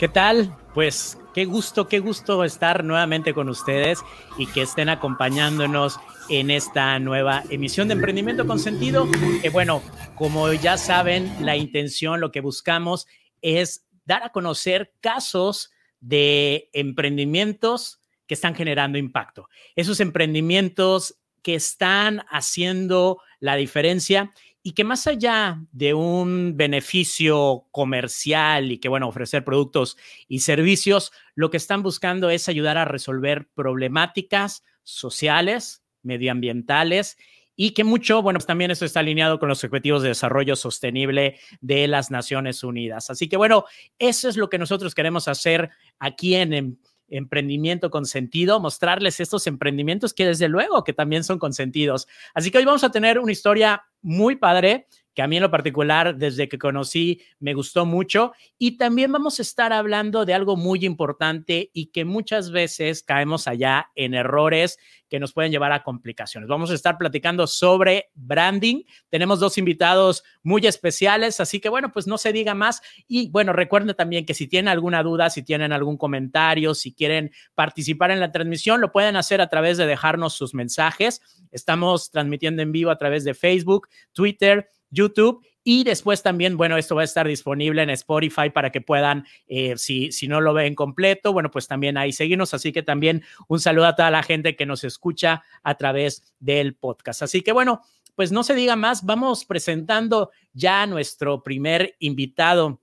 ¿Qué tal? Pues qué gusto, qué gusto estar nuevamente con ustedes y que estén acompañándonos en esta nueva emisión de Emprendimiento con Sentido. Que bueno, como ya saben, la intención, lo que buscamos es dar a conocer casos de emprendimientos que están generando impacto. Esos emprendimientos que están haciendo la diferencia y que más allá de un beneficio comercial y que, bueno, ofrecer productos y servicios, lo que están buscando es ayudar a resolver problemáticas sociales, medioambientales y que mucho, bueno, pues también eso está alineado con los objetivos de desarrollo sostenible de las Naciones Unidas. Así que, bueno, eso es lo que nosotros queremos hacer aquí en emprendimiento con sentido, mostrarles estos emprendimientos que desde luego que también son consentidos. Así que hoy vamos a tener una historia muy padre a mí en lo particular, desde que conocí, me gustó mucho. Y también vamos a estar hablando de algo muy importante y que muchas veces caemos allá en errores que nos pueden llevar a complicaciones. Vamos a estar platicando sobre branding. Tenemos dos invitados muy especiales, así que bueno, pues no se diga más. Y bueno, recuerden también que si tienen alguna duda, si tienen algún comentario, si quieren participar en la transmisión, lo pueden hacer a través de dejarnos sus mensajes. Estamos transmitiendo en vivo a través de Facebook, Twitter, YouTube y después también, bueno, esto va a estar disponible en Spotify para que puedan, eh, si, si no lo ven completo, bueno, pues también ahí seguirnos. Así que también un saludo a toda la gente que nos escucha a través del podcast. Así que bueno, pues no se diga más, vamos presentando ya a nuestro primer invitado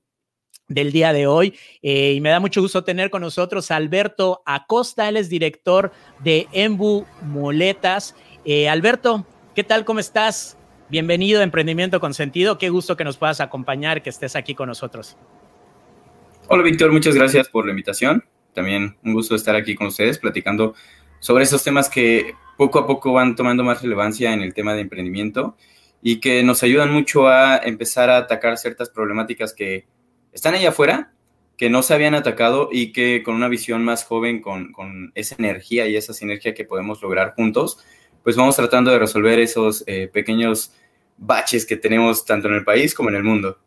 del día de hoy. Eh, y me da mucho gusto tener con nosotros a Alberto Acosta, él es director de Embu Moletas. Eh, Alberto, ¿qué tal? ¿Cómo estás? Bienvenido a Emprendimiento con Sentido. Qué gusto que nos puedas acompañar, que estés aquí con nosotros. Hola, Víctor. Muchas gracias por la invitación. También un gusto estar aquí con ustedes platicando sobre estos temas que poco a poco van tomando más relevancia en el tema de emprendimiento y que nos ayudan mucho a empezar a atacar ciertas problemáticas que están allá afuera, que no se habían atacado y que con una visión más joven, con, con esa energía y esa sinergia que podemos lograr juntos, pues vamos tratando de resolver esos eh, pequeños baches que tenemos tanto en el país como en el mundo.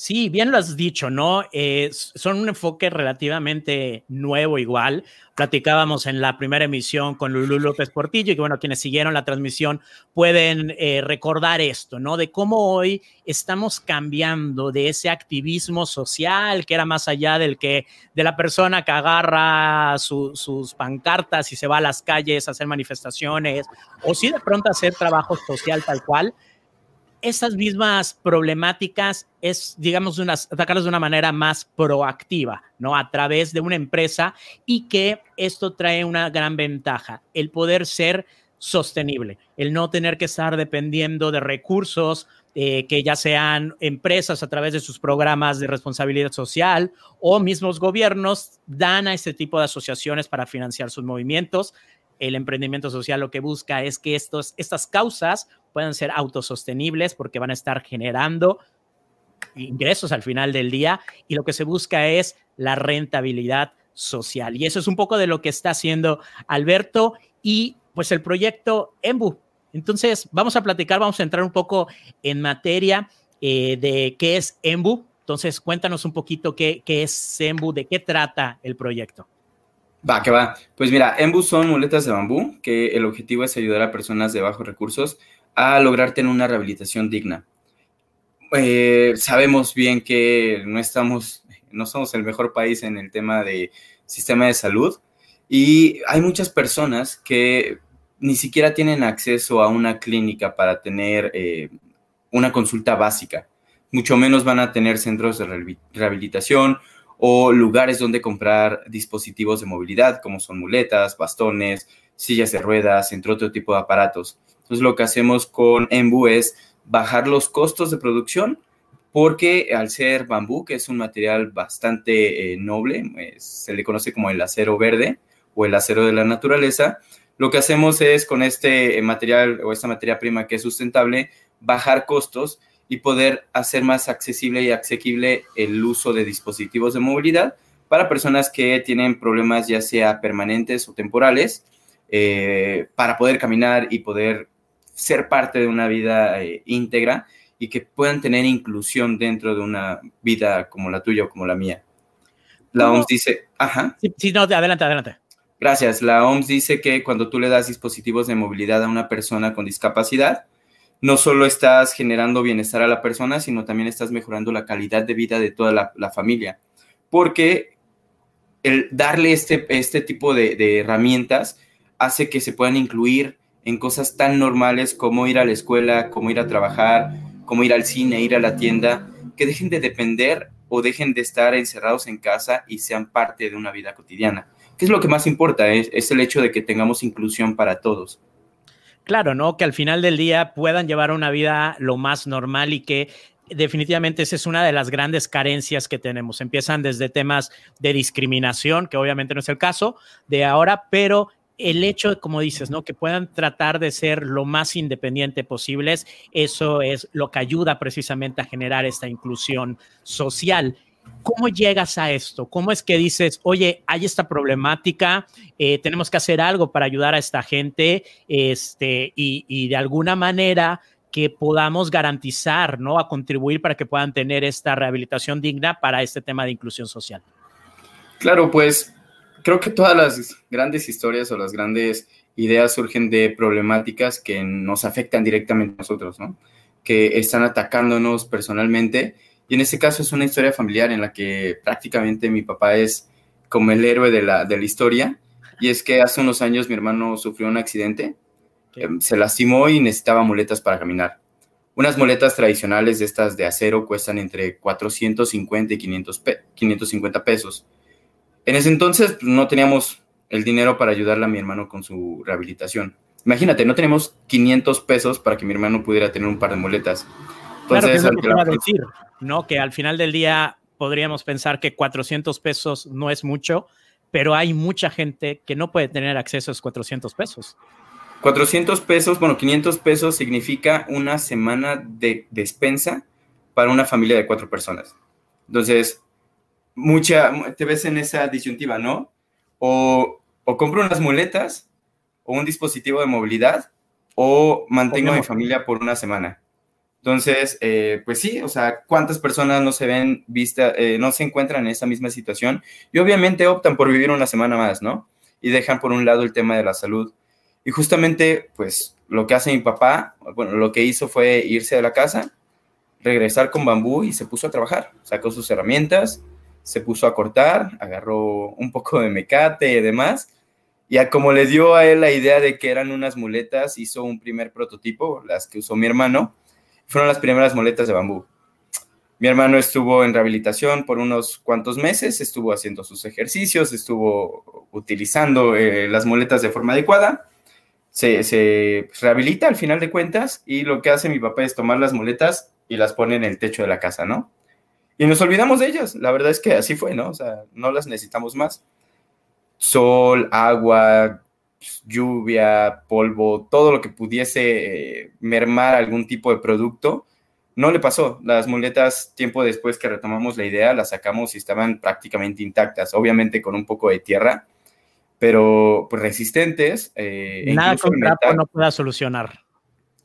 Sí, bien lo has dicho, ¿no? Eh, son un enfoque relativamente nuevo igual. Platicábamos en la primera emisión con Lulú López Portillo y que, bueno, quienes siguieron la transmisión pueden eh, recordar esto, ¿no? De cómo hoy estamos cambiando de ese activismo social que era más allá del que, de la persona que agarra sus pancartas y se va a las calles a hacer manifestaciones o si de pronto hacer trabajo social tal cual esas mismas problemáticas es, digamos, unas, atacarlas de una manera más proactiva, ¿no? A través de una empresa y que esto trae una gran ventaja, el poder ser sostenible, el no tener que estar dependiendo de recursos eh, que ya sean empresas a través de sus programas de responsabilidad social o mismos gobiernos dan a este tipo de asociaciones para financiar sus movimientos. El emprendimiento social lo que busca es que estos, estas causas puedan ser autosostenibles porque van a estar generando ingresos al final del día y lo que se busca es la rentabilidad social. Y eso es un poco de lo que está haciendo Alberto y pues el proyecto EMBU. Entonces, vamos a platicar, vamos a entrar un poco en materia eh, de qué es EMBU. Entonces, cuéntanos un poquito qué, qué es EMBU, de qué trata el proyecto. Va, que va. Pues mira, EMBU son muletas de bambú, que el objetivo es ayudar a personas de bajos recursos a lograr una rehabilitación digna. Eh, sabemos bien que no estamos, no somos el mejor país en el tema de sistema de salud y hay muchas personas que ni siquiera tienen acceso a una clínica para tener eh, una consulta básica. Mucho menos van a tener centros de rehabilitación o lugares donde comprar dispositivos de movilidad como son muletas, bastones, sillas de ruedas, entre otro tipo de aparatos. Entonces lo que hacemos con Embu es bajar los costos de producción porque al ser bambú, que es un material bastante eh, noble, se le conoce como el acero verde o el acero de la naturaleza, lo que hacemos es con este material o esta materia prima que es sustentable, bajar costos y poder hacer más accesible y asequible el uso de dispositivos de movilidad para personas que tienen problemas ya sea permanentes o temporales, eh, para poder caminar y poder ser parte de una vida eh, íntegra y que puedan tener inclusión dentro de una vida como la tuya o como la mía. la OMS dice, ajá. Sí, sí, no, adelante, adelante. Gracias. La OMS dice que cuando tú le das dispositivos de movilidad a una persona con discapacidad, no solo estás generando bienestar a la persona, sino también estás mejorando la calidad de vida de toda la, familia. Porque el darle este, este tipo de, herramientas hace que se puedan incluir en cosas tan normales como ir a la escuela, como ir a trabajar, como ir al cine, ir a la tienda, que dejen de depender o dejen de estar encerrados en casa y sean parte de una vida cotidiana. ¿Qué es lo que más importa? Es el hecho de que tengamos inclusión para todos. Claro, ¿no? Que al final del día puedan llevar una vida lo más normal y que definitivamente esa es una de las grandes carencias que tenemos. Empiezan desde temas de discriminación, que obviamente no es el caso de ahora, pero el hecho, como dices, ¿no? Que puedan tratar de ser lo más independiente posibles, eso es lo que ayuda precisamente a generar esta inclusión social. ¿Cómo llegas a esto? ¿Cómo es que dices, oye, hay esta problemática, eh, tenemos que hacer algo para ayudar a esta gente este, y, y, de alguna manera que podamos garantizar, ¿no? A contribuir para que puedan tener esta rehabilitación digna para este tema de inclusión social. Claro, pues creo que todas las grandes historias o las grandes ideas surgen de problemáticas que nos afectan directamente a nosotros, ¿no? Que están atacándonos personalmente. Y en este caso es una historia familiar en la que prácticamente mi papá es como el héroe de la, de la historia. Y es que hace unos años mi hermano sufrió un accidente, em, se lastimó y necesitaba muletas para caminar. Unas muletas tradicionales de estas de acero cuestan entre 450 y 500 550 pesos en ese entonces pues, no teníamos el dinero para ayudarle a mi hermano con su rehabilitación. Imagínate, no tenemos 500 pesos para que mi hermano pudiera tener un par de muletas. Entonces, claro, que es decir, ¿no? Que al final del día podríamos pensar que 400 pesos no es mucho, pero hay mucha gente que no puede tener acceso a esos 400 pesos. 400 pesos, bueno, 500 pesos significa una semana de despensa para una familia de cuatro personas. Entonces, mucha, te ves en esa disyuntiva, ¿no? O, o compro unas muletas o un dispositivo de movilidad o mantengo a mi familia por una semana. Entonces, eh, pues sí, o sea, ¿cuántas personas no se ven vista, eh, no se encuentran en esa misma situación? Y obviamente optan por vivir una semana más, ¿no? Y dejan por un lado el tema de la salud. Y justamente, pues, lo que hace mi papá, bueno, lo que hizo fue irse de la casa, regresar con bambú y se puso a trabajar. Sacó sus herramientas, se puso a cortar, agarró un poco de mecate y demás, y como le dio a él la idea de que eran unas muletas, hizo un primer prototipo, las que usó mi hermano, fueron las primeras muletas de bambú. Mi hermano estuvo en rehabilitación por unos cuantos meses, estuvo haciendo sus ejercicios, estuvo utilizando eh, las muletas de forma adecuada, se, se rehabilita al final de cuentas y lo que hace mi papá es tomar las muletas y las pone en el techo de la casa, ¿no? Y nos olvidamos de ellas. La verdad es que así fue, ¿no? O sea, no las necesitamos más. Sol, agua, lluvia, polvo, todo lo que pudiese eh, mermar algún tipo de producto, no le pasó. Las muletas, tiempo después que retomamos la idea, las sacamos y estaban prácticamente intactas, obviamente con un poco de tierra, pero pues, resistentes. Eh, e Nada con trapo no pueda solucionar.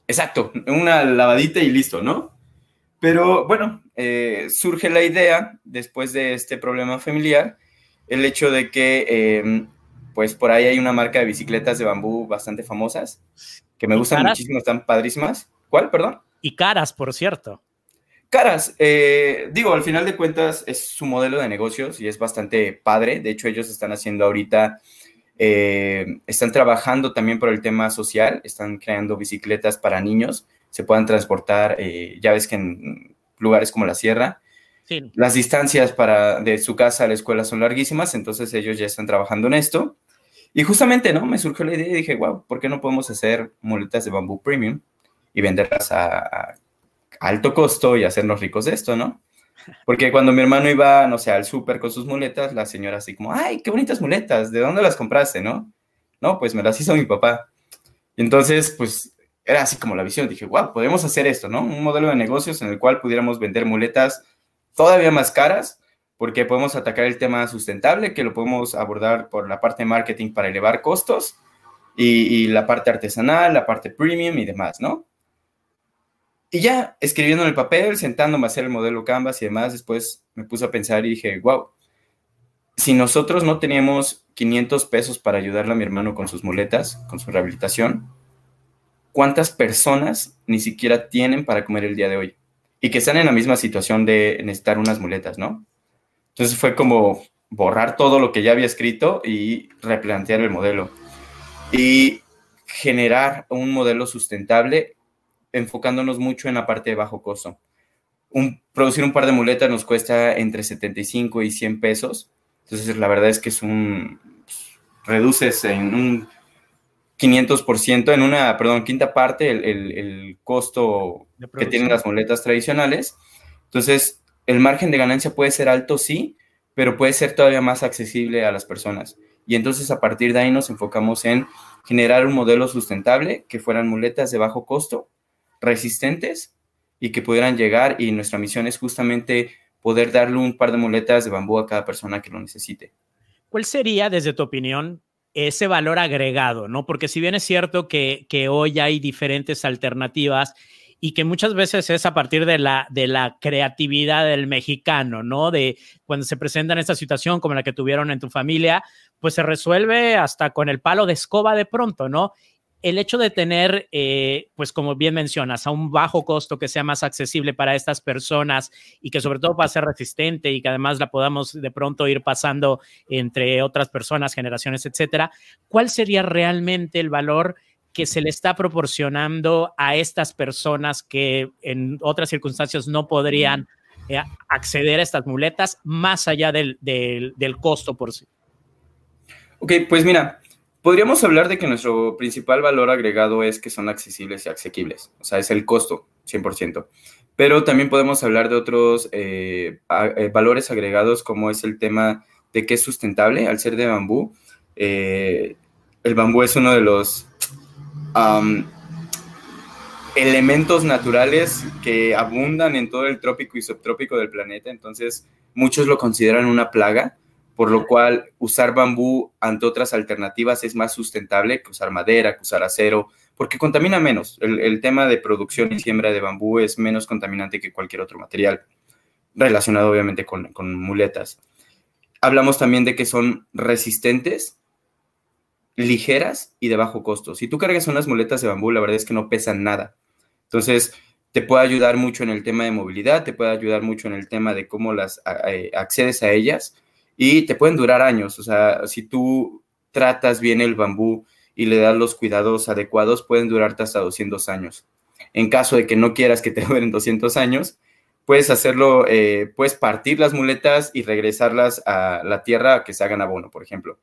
Exacto, una lavadita y listo, ¿no? Pero bueno, eh, surge la idea, después de este problema familiar, el hecho de que, em, pues por ahí hay una marca de bicicletas de bambú bastante famosas, que me gustan muchísimo, están padrísimas. ¿Cuál, perdón? Y caras, por cierto. Caras, eh, digo, al final de cuentas es su modelo de negocios y es bastante padre. De hecho, ellos están haciendo ahorita, eh, están trabajando también por el tema social, están creando bicicletas para niños se puedan transportar, eh, ya ves que en lugares como la sierra, las distancias para, de su casa a la escuela son larguísimas, entonces ellos ya están trabajando en esto. Y justamente, ¿no? Me surgió la idea y dije, wow, ¿por qué no podemos hacer muletas de bambú premium y venderlas a, alto costo y hacernos ricos de esto, ¿no? Porque cuando mi hermano iba, no sé, al súper con sus muletas, la señora así como, ay, qué bonitas muletas, ¿de dónde las compraste, no? No, pues me las hizo mi papá. Y entonces, pues era así como la visión. Dije, wow, podemos hacer esto, ¿no? Un modelo de negocios en el cual pudiéramos vender muletas todavía más caras, porque podemos atacar el tema sustentable, que lo podemos abordar por la parte de marketing para elevar costos, y, la parte artesanal, la parte premium y demás, ¿no? Y ya escribiendo en el papel, sentándome a hacer el modelo Canvas y demás, después me puse a pensar y dije, wow, si nosotros no teníamos 500 pesos para ayudarle a mi hermano con sus muletas, con su rehabilitación, ¿cuántas personas ni siquiera tienen para comer el día de hoy? Y que están en la misma situación de necesitar unas muletas, ¿no? Entonces fue como borrar todo lo que ya había escrito y replantear el modelo. Y generar un modelo sustentable enfocándonos mucho en la parte de bajo costo. Un, producir un par de muletas nos cuesta entre 75 y 100 pesos. Entonces, la verdad es que es un. Pues, reduces en un 500%, en una, perdón, quinta parte el, el costo que tienen las muletas tradicionales. Entonces, el margen de ganancia puede ser alto, sí, pero puede ser todavía más accesible a las personas. Y entonces, a partir de ahí, nos enfocamos en generar un modelo sustentable que fueran muletas de bajo costo, resistentes y que pudieran llegar. Y nuestra misión es justamente poder darle un par de muletas de bambú a cada persona que lo necesite. ¿Cuál sería, desde tu opinión, ese valor agregado? ¿no? Porque si bien es cierto que, que hoy hay diferentes alternativas y que muchas veces es a partir de la, de la creatividad del mexicano, ¿no? De cuando se presentan esta situación como la que tuvieron en tu familia, pues se resuelve hasta con el palo de escoba de pronto, ¿no? el hecho de tener, eh, pues como bien mencionas, a un bajo costo que sea más accesible para estas personas y que sobre todo va a ser resistente y que además la podamos de pronto ir pasando entre otras personas, generaciones, etcétera, ¿cuál sería realmente el valor que se le está proporcionando a estas personas que en otras circunstancias no podrían eh, acceder a estas muletas más allá del, costo por sí. Ok, pues mira, podríamos hablar de que nuestro principal valor agregado es que son accesibles y asequibles, o sea, es el costo, 100%. Pero también podemos hablar de otros eh, eh, valores agregados como es el tema de que es sustentable al ser de bambú. el bambú es uno de los elementos naturales que abundan en todo el trópico y subtrópico del planeta, entonces muchos lo consideran una plaga, por lo cual usar bambú ante otras alternativas es más sustentable que usar madera, que usar acero, porque contamina menos. El, tema de producción y siembra de bambú es menos contaminante que cualquier otro material, relacionado obviamente con, con muletas. Hablamos también de que son resistentes ligeras y de bajo costo. Si tú cargas unas muletas de bambú, la verdad es que no pesan nada. Entonces, te puede ayudar mucho en el tema de movilidad, te puede ayudar mucho en el tema de cómo las accedes a ellas y te pueden durar años. O sea, si tú tratas bien el bambú y le das los cuidados adecuados, pueden durarte hasta 200 años. En caso de que no quieras que te duren 200 años, puedes hacerlo, eh, puedes partir las muletas y regresarlas a la tierra que se hagan abono, por ejemplo.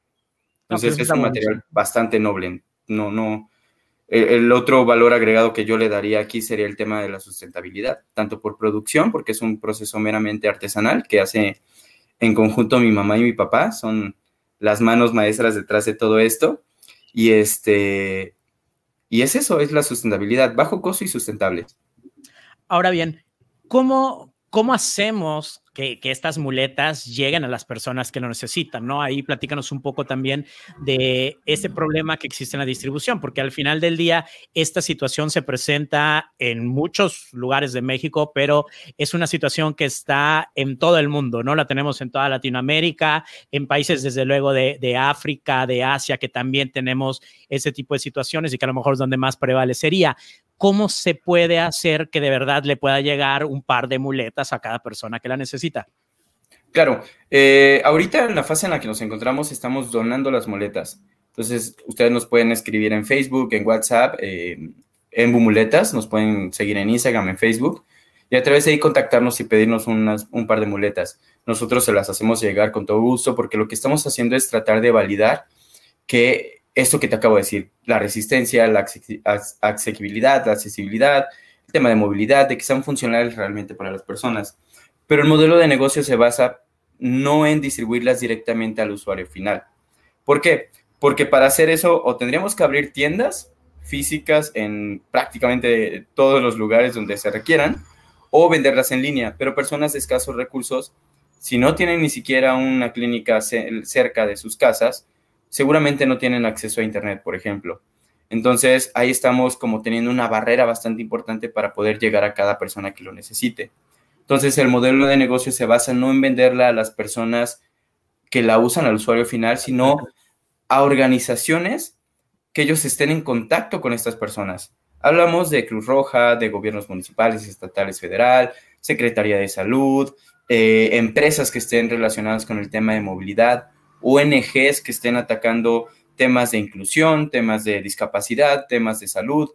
Entonces es un material bastante noble. No, no. El otro valor agregado que yo le daría aquí sería el tema de la sustentabilidad, tanto por producción, porque es un proceso meramente artesanal que hace en conjunto mi mamá y mi papá, son las manos maestras detrás de todo esto. Y este y es eso, es la sustentabilidad, bajo costo y sustentable. Ahora bien, ¿cómo, cómo hacemos que, estas muletas lleguen a las personas que lo necesitan, ¿no? Ahí platícanos un poco también de ese problema que existe en la distribución, porque al final del día esta situación se presenta en muchos lugares de México, pero es una situación que está en todo el mundo, ¿no? La tenemos en toda Latinoamérica, en países desde luego de, de África, de Asia, que también tenemos ese tipo de situaciones y que a lo mejor es donde más prevalecería. ¿Cómo se puede hacer que de verdad le pueda llegar un par de muletas a cada persona que la necesita? Claro, eh, ahorita en la fase en la que nos encontramos estamos donando las muletas. Entonces, ustedes nos pueden escribir en Facebook, en WhatsApp, eh, en Bumuletas, nos pueden seguir en Instagram, en Facebook, y a través de ahí contactarnos y pedirnos un par de muletas. Nosotros se las hacemos llegar con todo gusto porque lo que estamos haciendo es tratar de validar que esto que te acabo de decir, la resistencia, la accesibilidad, la accesibilidad, el tema de movilidad, de que sean funcionales realmente para las personas. Pero el modelo de negocio se basa no en distribuirlas directamente al usuario final. ¿Por qué? Porque para hacer eso o tendríamos que abrir tiendas físicas en prácticamente todos los lugares donde se requieran o venderlas en línea, pero personas de escasos recursos, si no tienen ni siquiera una clínica cerca de sus casas, seguramente no tienen acceso a Internet, por ejemplo. Entonces, ahí estamos como teniendo una barrera bastante importante para poder llegar a cada persona que lo necesite. Entonces, el modelo de negocio se basa no en venderla a las personas que la usan al usuario final, sino a organizaciones que ellos estén en contacto con estas personas. Hablamos de Cruz Roja, de gobiernos municipales, estatales, federal, Secretaría de Salud, eh, empresas que estén relacionadas con el tema de movilidad, ONGs que estén atacando temas de inclusión, temas de discapacidad, temas de salud,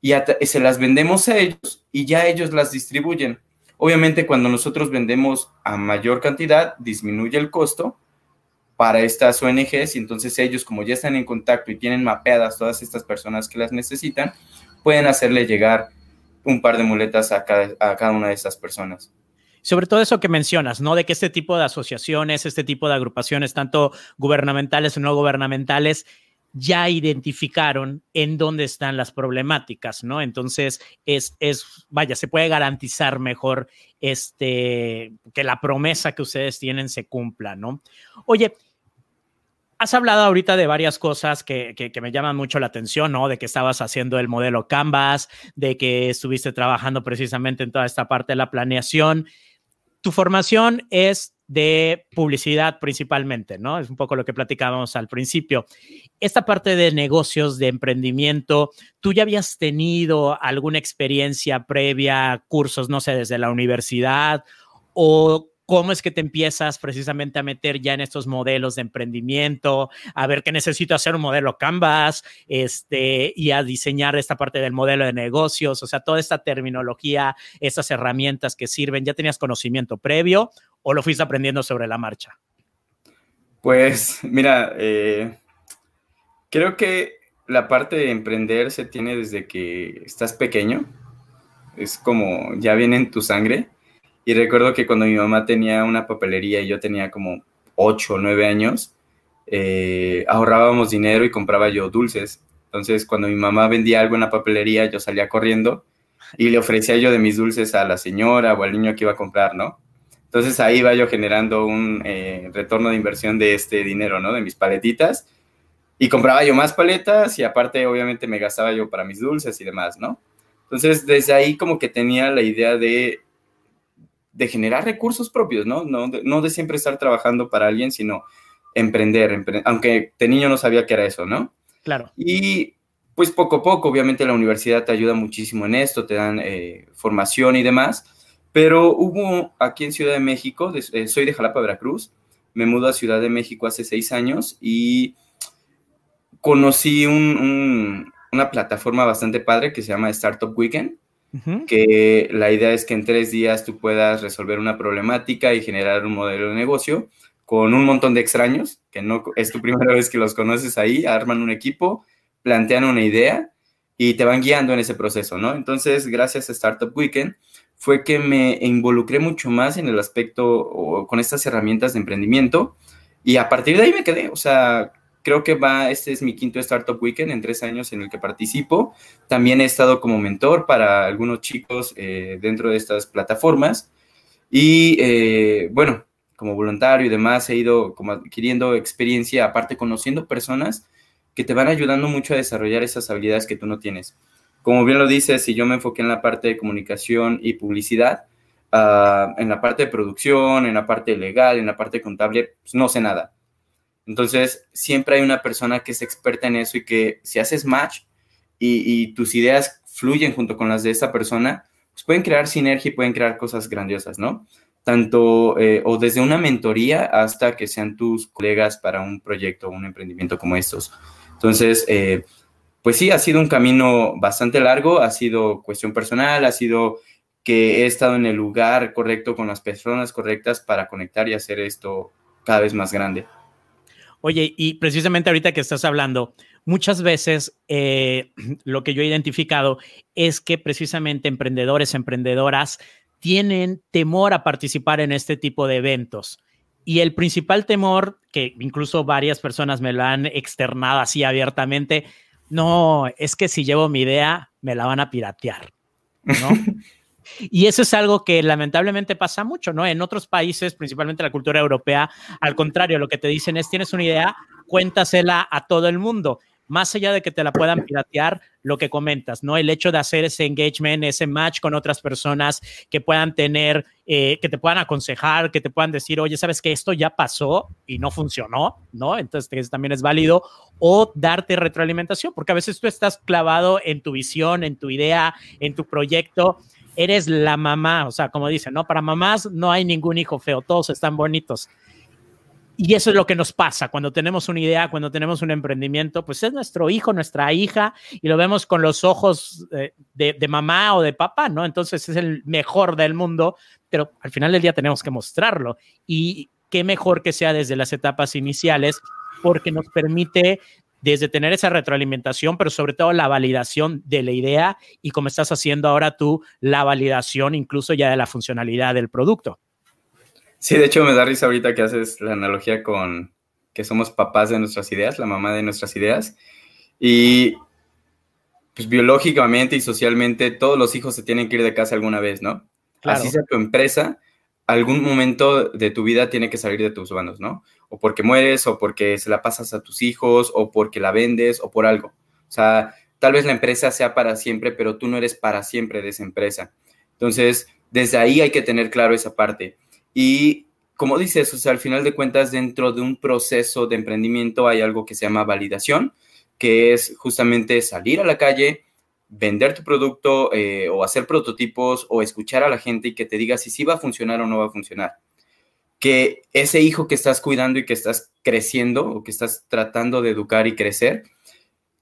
y se las vendemos a ellos y ya ellos las distribuyen. Obviamente cuando nosotros vendemos a mayor cantidad, disminuye el costo para estas ONGs y entonces ellos como ya están en contacto y tienen mapeadas todas estas personas que las necesitan, pueden hacerle llegar un par de muletas a cada, una de estas personas. Sobre todo eso que mencionas, ¿no? De que este tipo de asociaciones, este tipo de agrupaciones, tanto gubernamentales o no gubernamentales, ya identificaron en dónde están las problemáticas, ¿no? Entonces, es, es, vaya, se puede garantizar mejor este, que la promesa que ustedes tienen se cumpla, ¿no? Oye, has hablado ahorita de varias cosas que, que, me llaman mucho la atención, ¿no? De que estabas haciendo el modelo Canvas, de que estuviste trabajando precisamente en toda esta parte de la planeación. Tu formación es de publicidad principalmente, ¿no? Es un poco lo que platicábamos al principio. Esta parte de negocios, de emprendimiento, ¿tú ya habías tenido alguna experiencia previa, cursos, no sé, desde la universidad o cómo es que te empiezas precisamente a meter ya en estos modelos de emprendimiento, a ver qué necesito hacer un modelo Canvas, este, y a diseñar esta parte del modelo de negocios, o sea, toda esta terminología, estas herramientas que sirven, ¿ya tenías conocimiento previo o lo fuiste aprendiendo sobre la marcha? Pues mira, eh, creo que la parte de emprender se tiene desde que estás pequeño, es como ya viene en tu sangre y recuerdo que cuando mi mamá tenía una papelería y yo tenía como 8 o 9 años, eh, ahorrábamos dinero y compraba yo dulces. Entonces, cuando mi mamá vendía algo en la papelería, yo salía corriendo y le ofrecía yo de mis dulces a la señora o al niño que iba a comprar, ¿no? Entonces ahí iba yo generando un eh, retorno de inversión de este dinero, ¿no? De mis paletitas. Y compraba yo más paletas y aparte obviamente me gastaba yo para mis dulces y demás, ¿no? Entonces desde ahí como que tenía la idea de de generar recursos propios, ¿no? No de, no de siempre estar trabajando para alguien, sino emprender, aunque de niño no sabía que era eso, ¿no? Claro. Y pues poco a poco, obviamente la universidad te ayuda muchísimo en esto, te dan eh, formación y demás, pero hubo aquí en Ciudad de México, eh, soy de Jalapa, Veracruz, me mudo a Ciudad de México hace seis años y conocí una plataforma bastante padre que se llama Startup Weekend, que la idea es que en tres días tú puedas resolver una problemática y generar un modelo de negocio con un montón de extraños, que no es tu primera vez que los conoces ahí, arman un equipo, plantean una idea y te van guiando en ese proceso, ¿no? Entonces, gracias a Startup Weekend, fue que me involucré mucho más en el aspecto o con estas herramientas de emprendimiento y a partir de ahí me quedé, o sea, creo que va, este es mi quinto Startup Weekend en tres años en el que participo. También he estado como mentor para algunos chicos eh, dentro de estas plataformas. Y eh, bueno, como voluntario y demás, he ido como adquiriendo experiencia, aparte conociendo personas que te van ayudando mucho a desarrollar esas habilidades que tú no tienes. Como bien lo dices, si yo me enfoqué en la parte de comunicación y publicidad, ah, en la parte de producción, en la parte legal, en la parte contable, pues no sé nada entonces, siempre hay una persona que es experta en eso y que si haces match y, tus ideas fluyen junto con las de esa persona, pues pueden crear sinergia y pueden crear cosas grandiosas, ¿no? Tanto eh, o desde una mentoría hasta que sean tus colegas para un proyecto o un emprendimiento como estos. Entonces, eh, pues sí, ha sido un camino bastante largo, ha sido cuestión personal, ha sido que he estado en el lugar correcto con las personas correctas para conectar y hacer esto cada vez más grande. Oye, y precisamente ahorita que estás hablando, muchas veces eh, lo que yo he identificado es que precisamente emprendedores, emprendedoras tienen temor a participar en este tipo de eventos. Y el principal temor, que incluso varias personas me lo han externado así abiertamente, no, es que si llevo mi idea, me la van a piratear, ¿no? Y eso es algo que lamentablemente pasa mucho, ¿no? En otros países, principalmente la cultura europea, al contrario, lo que te dicen es, tienes una idea, cuéntasela a todo el mundo. más allá de que te la puedan piratear, lo que comentas, ¿no? El hecho de hacer ese engagement, ese match con otras personas que puedan tener, eh, que te puedan aconsejar, que te puedan decir, oye, sabes que esto ya pasó y no funcionó, ¿no? Entonces también es válido. O darte retroalimentación, porque a veces tú estás clavado en tu visión, en tu idea, en tu proyecto eres la mamá, o sea, como dicen, ¿no? Para mamás no hay ningún hijo feo, todos están bonitos. Y eso es lo que nos pasa cuando tenemos una idea, cuando tenemos un emprendimiento, pues es nuestro hijo, nuestra hija, y lo vemos con los ojos eh, de, mamá o de papá, ¿no? Entonces es el mejor del mundo, pero al final del día tenemos que mostrarlo. Y qué mejor que sea desde las etapas iniciales, porque nos permite desde tener esa retroalimentación, pero sobre todo la validación de la idea y como estás haciendo ahora tú, la validación incluso ya de la funcionalidad del producto. Sí, de hecho me da risa ahorita que haces la analogía con que somos papás de nuestras ideas, la mamá de nuestras ideas. Y pues biológicamente y socialmente todos los hijos se tienen que ir de casa alguna vez, ¿no? Así sea tu empresa, algún momento de tu vida tiene que salir de tus manos, ¿no? O porque mueres, o porque se la pasas a tus hijos, o porque la vendes, o por algo. O sea, tal vez la empresa sea para siempre, pero tú no eres para siempre de esa empresa. Entonces, desde ahí hay que tener claro esa parte. Y como dices, o sea, al final de cuentas, dentro de un proceso de emprendimiento hay algo que se llama validación, que es justamente salir a la calle, vender tu producto eh, o hacer prototipos o escuchar a la gente y que te diga si sí va a funcionar o no va a funcionar. Que ese hijo que estás cuidando y que estás creciendo o que estás tratando de educar y crecer,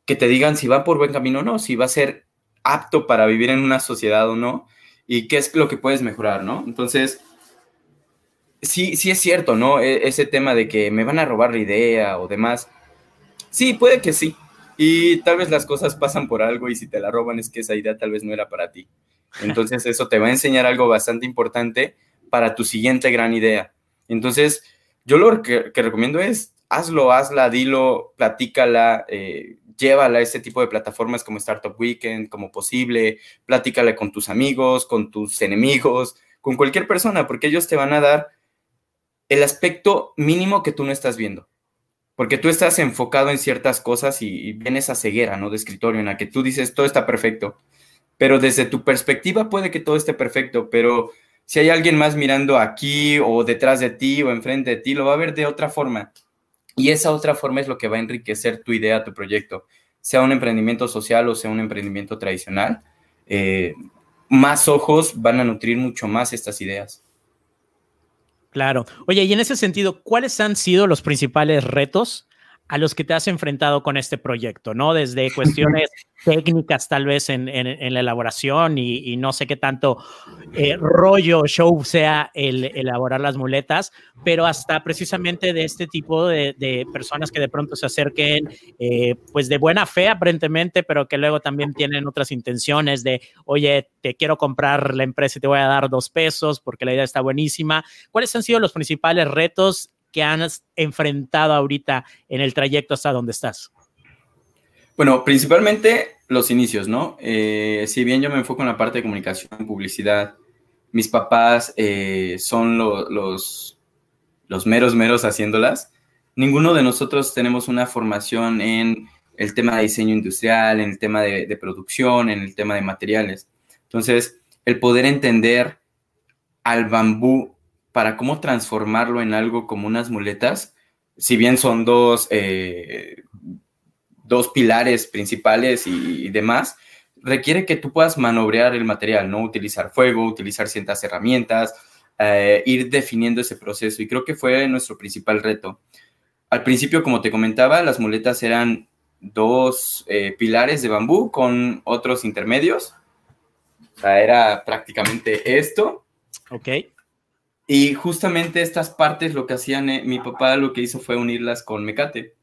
que te digan si va por buen camino o no, si va a ser apto para vivir en una sociedad o no, y qué es lo que puedes mejorar, ¿no? Entonces, sí, sí es cierto, ¿no? E, ese tema de que me van a robar la idea o demás. Sí, puede que sí. Y tal vez las cosas pasan por algo y si te la roban es que esa idea tal vez no era para ti. Entonces eso te va a enseñar algo bastante importante para tu siguiente gran idea. Entonces, yo lo que, recomiendo es hazlo, hazla, dilo, platícala, eh, llévala a ese tipo de plataformas como Startup Weekend, como posible, platícala con tus amigos, con tus enemigos, con cualquier persona, porque ellos te van a dar el aspecto mínimo que tú no estás viendo. Porque tú estás enfocado en ciertas cosas y, vienes a ceguera, ¿no? De escritorio, en la que tú dices, todo está perfecto. Pero desde tu perspectiva puede que todo esté perfecto, pero si hay alguien más mirando aquí o detrás de ti o enfrente de ti, lo va a ver de otra forma. Y esa otra forma es lo que va a enriquecer tu idea, tu proyecto, sea un emprendimiento social o sea un emprendimiento tradicional. Eh, más ojos van a nutrir mucho más estas ideas. Claro. Oye, y en ese sentido, ¿cuáles han sido los principales retos a los que te has enfrentado con este proyecto, ¿no? Desde cuestiones técnicas tal vez en, la elaboración y, no sé qué tanto eh, rollo show sea el elaborar las muletas, pero hasta precisamente de este tipo de, personas que de pronto se acerquen eh, pues de buena fe aparentemente, pero que luego también tienen otras intenciones de, oye, te quiero comprar la empresa y te voy a dar dos pesos porque la idea está buenísima. ¿Cuáles han sido los principales retos que has enfrentado ahorita en el trayecto hasta donde estás? Bueno, principalmente los inicios, ¿no? Eh, si bien yo me enfoco en la parte de comunicación, publicidad, mis papás eh, son los, los meros, meros haciéndolas. Ninguno de nosotros tenemos una formación en el tema de diseño industrial, en el tema de, de producción, en el tema de materiales. Entonces, el poder entender al bambú para cómo transformarlo en algo como unas muletas, si bien son dos, eh, dos pilares principales y, demás, requiere que tú puedas manobrear el material, ¿no? Utilizar fuego, utilizar ciertas herramientas, eh, ir definiendo ese proceso. Y creo que fue nuestro principal reto. Al principio, como te comentaba, las muletas eran dos eh, pilares de bambú con otros intermedios. Era prácticamente esto. Ok. Y justamente estas partes lo que hacían, eh, mi papá lo que hizo fue unirlas con mecate.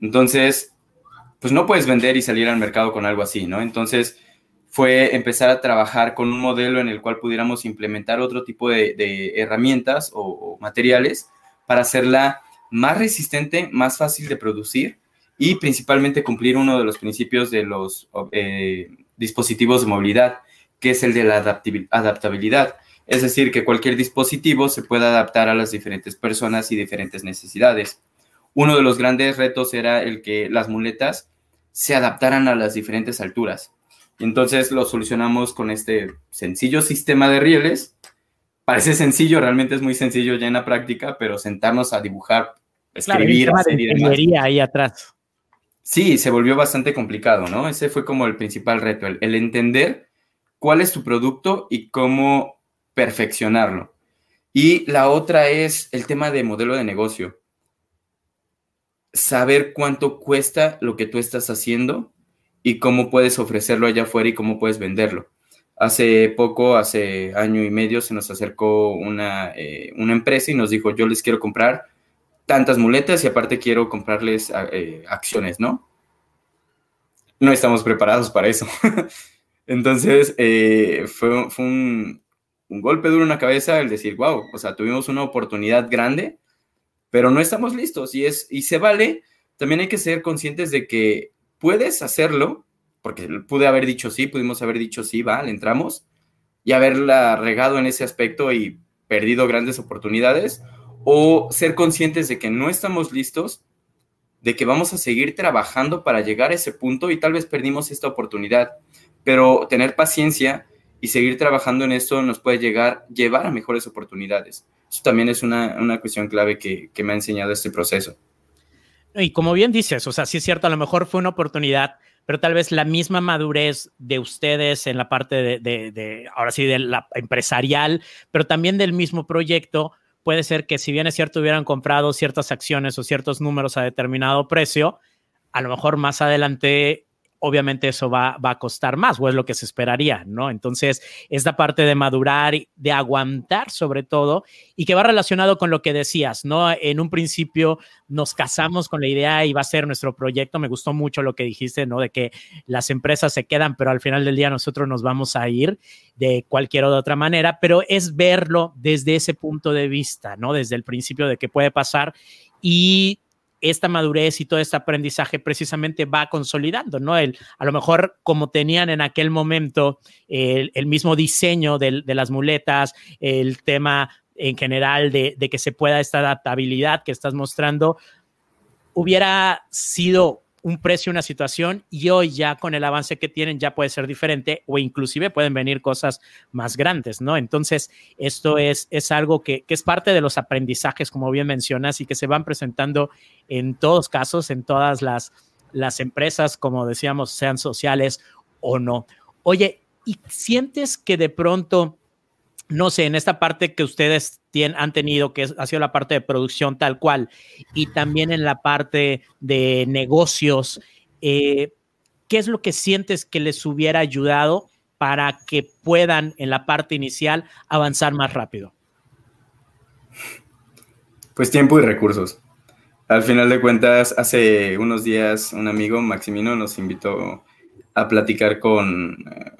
Entonces, pues no puedes vender y salir al mercado con algo así, ¿no? Entonces fue empezar a trabajar con un modelo en el cual pudiéramos implementar otro tipo de, herramientas o, materiales para hacerla más resistente, más fácil de producir y principalmente cumplir uno de los principios de los eh, dispositivos de movilidad, que es el de la adaptabilidad es decir, que cualquier dispositivo se pueda adaptar a las diferentes personas y diferentes necesidades. uno de los grandes retos era el que las muletas se adaptaran a las diferentes alturas. Y entonces lo solucionamos con este sencillo sistema de rieles. Parece sencillo, realmente es muy sencillo ya en la práctica, pero sentarnos a dibujar, escribir, hacer y demás. ahí atrás. Sí, se volvió bastante complicado, ¿no? Ese fue como el principal reto, el entender cuál es tu producto y cómo perfeccionarlo. Y la otra es el tema de modelo de negocio. Saber cuánto cuesta lo que tú estás haciendo y cómo puedes ofrecerlo allá afuera y cómo puedes venderlo. Hace poco, hace año y medio, se nos acercó una, eh, empresa y nos dijo, yo les quiero comprar tantas muletas y aparte quiero comprarles eh, acciones, ¿no? No estamos preparados para eso. Entonces, eh, fue un, un golpe duro en la cabeza el decir, wow, o sea, tuvimos una oportunidad grande, pero no estamos listos y, es, y se vale. También hay que ser conscientes de que puedes hacerlo, porque pude haber dicho sí, pudimos haber dicho sí, vale, entramos, y haberla regado en ese aspecto y perdido grandes oportunidades, o ser conscientes de que no estamos listos, de que vamos a seguir trabajando para llegar a ese punto y tal vez perdimos esta oportunidad, pero tener paciencia y seguir trabajando en esto nos puede llegar, llevar a mejores oportunidades. Eso también es una, una cuestión clave que, que, me ha enseñado este proceso. Y como bien dices, o sea, sí es cierto, a lo mejor fue una oportunidad, pero tal vez la misma madurez de ustedes en la parte de, de, de ahora sí, de la empresarial, pero también del mismo proyecto, puede ser que si bien es cierto hubieran comprado ciertas acciones o ciertos números a determinado precio, a lo mejor más adelante obviamente eso va, va, a costar más, o es lo que se esperaría, ¿no? Entonces, esta parte de madurar, de aguantar sobre todo, y que va relacionado con lo que decías, ¿no? En un principio nos casamos con la idea y va a ser nuestro proyecto, me gustó mucho lo que dijiste, ¿no? De que las empresas se quedan, pero al final del día nosotros nos vamos a ir de cualquier otra manera, pero es verlo desde ese punto de vista, ¿no? Desde el principio de que puede pasar y esta madurez y todo este aprendizaje precisamente va consolidando, ¿no? El, a lo mejor como tenían en aquel momento el, mismo diseño de, las muletas, el tema en general de, de, que se pueda esta adaptabilidad que estás mostrando, hubiera sido un precio, una situación y hoy ya con el avance que tienen ya puede ser diferente o inclusive pueden venir cosas más grandes, ¿no? Entonces, esto es, es algo que, que es parte de los aprendizajes, como bien mencionas, y que se van presentando en todos casos, en todas las, las empresas, como decíamos, sean sociales o no. Oye, ¿y sientes que de pronto no sé, en esta parte que ustedes tienen, han tenido, que ha sido la parte de producción tal cual, y también en la parte de negocios, eh, ¿qué es lo que sientes que les hubiera ayudado para que puedan en la parte inicial avanzar más rápido? Pues tiempo y recursos. Al final de cuentas, hace unos días un amigo, Maximino, nos invitó a platicar con eh,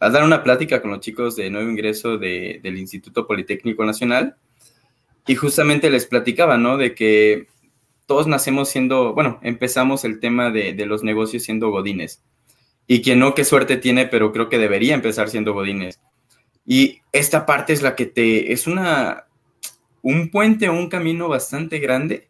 a dar una plática con los chicos de nuevo ingreso del Instituto Politécnico Nacional y justamente les platicaba, ¿no? De que todos nacemos siendo, bueno, empezamos el tema de, los negocios siendo godines. Y quien no, qué suerte tiene, pero creo que debería empezar siendo godines. Y esta parte es la que te, es una, un puente o un camino bastante grande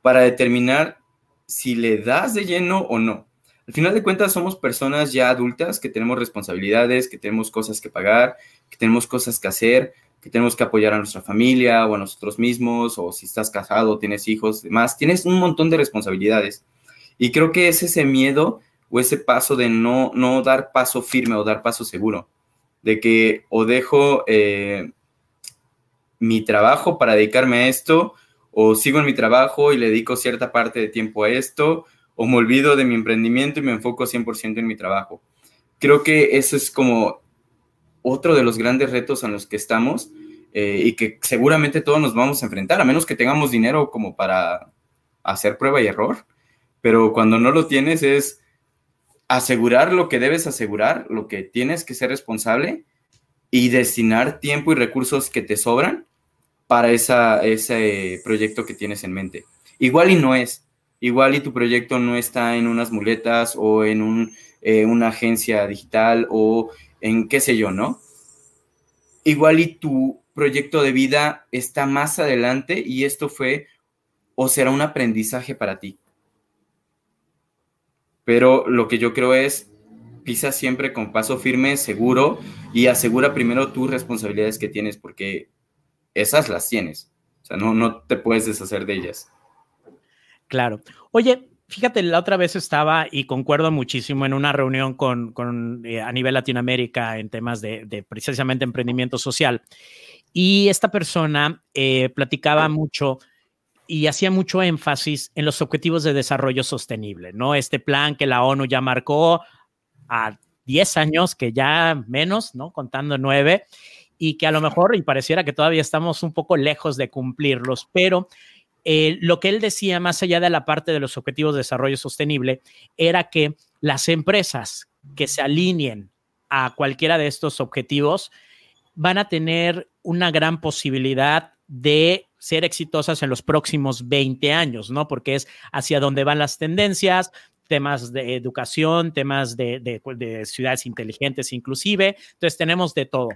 para determinar si le das de lleno o no. Al final de cuentas somos personas ya adultas que tenemos responsabilidades, que tenemos cosas que pagar, que tenemos cosas que hacer, que tenemos que apoyar a nuestra familia o a nosotros mismos, o si estás casado, tienes hijos, demás, tienes un montón de responsabilidades. Y creo que es ese miedo o ese paso de no, no dar paso firme o dar paso seguro, de que o dejo eh, mi trabajo para dedicarme a esto, o sigo en mi trabajo y le dedico cierta parte de tiempo a esto, o me olvido de mi emprendimiento y me enfoco 100% en mi trabajo. Creo que eso es como otro de los grandes retos a los que estamos eh, y que seguramente todos nos vamos a enfrentar, a menos que tengamos dinero como para hacer prueba y error. Pero cuando no lo tienes es asegurar lo que debes asegurar, lo que tienes que ser responsable y destinar tiempo y recursos que te sobran para esa, ese proyecto que tienes en mente. Igual y no es, igual y tu proyecto no está en unas muletas o en un, eh, una agencia digital o en qué sé yo, ¿no? Igual y tu proyecto de vida está más adelante y esto fue o será un aprendizaje para ti. Pero lo que yo creo es, pisa siempre con paso firme, seguro, y asegura primero tus responsabilidades que tienes, porque esas las tienes. O sea, no, no te puedes deshacer de ellas. Claro. Oye, fíjate, la otra vez estaba y concuerdo muchísimo en una reunión con, eh, a nivel Latinoamérica en temas de, precisamente emprendimiento social. Y esta persona eh, platicaba mucho y hacía mucho énfasis en los objetivos de desarrollo sostenible, ¿no? Este plan que la ONU ya marcó a 10 años, que ya menos, ¿no? Contando nueve, y que a lo mejor, y pareciera que todavía estamos un poco lejos de cumplirlos, pero eh, lo que él decía, más allá de la parte de los objetivos de desarrollo sostenible, era que las empresas que se alineen a cualquiera de estos objetivos van a tener una gran posibilidad de ser exitosas en los próximos 20 años, ¿no? Porque es hacia dónde van las tendencias, temas de educación, temas de, de, ciudades inteligentes inclusive. Entonces tenemos de todo.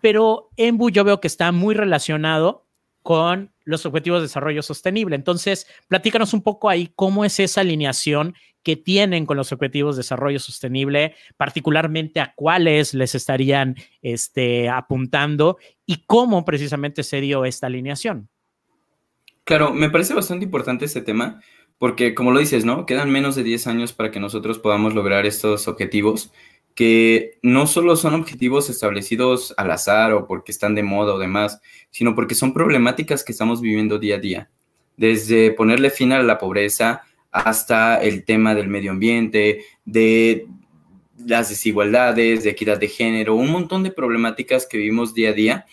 Pero Embu yo veo que está muy relacionado con los objetivos de desarrollo sostenible. Entonces, platícanos un poco ahí cómo es esa alineación que tienen con los objetivos de desarrollo sostenible, particularmente a cuáles les estarían este, apuntando y cómo precisamente se dio esta alineación. Claro, me parece bastante importante este tema porque, como lo dices, ¿no? Quedan menos de 10 años para que nosotros podamos lograr estos objetivos que no solo son objetivos establecidos al azar o porque están de moda o demás, sino porque son problemáticas que estamos viviendo día a día. Desde ponerle fin a la pobreza hasta el tema del medio ambiente, de las desigualdades, de equidad de género, un montón de problemáticas que vivimos día a día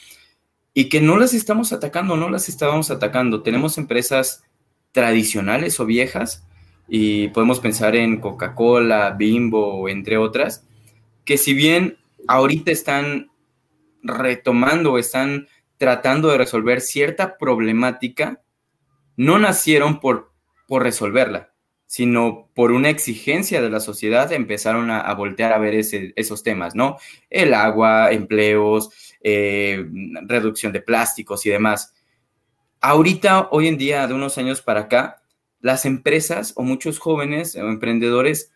y que no las estamos atacando, no las estábamos atacando. Tenemos empresas tradicionales o viejas y podemos pensar en Coca-Cola, Bimbo, entre otras, que si bien ahorita están retomando están tratando de resolver cierta problemática, no nacieron por, por resolverla, sino por una exigencia de la sociedad empezaron a, voltear a ver esos temas, ¿no? El agua, empleos, eh, reducción de plásticos y demás. Ahorita, hoy en día, de unos años para acá, las empresas o muchos jóvenes o emprendedores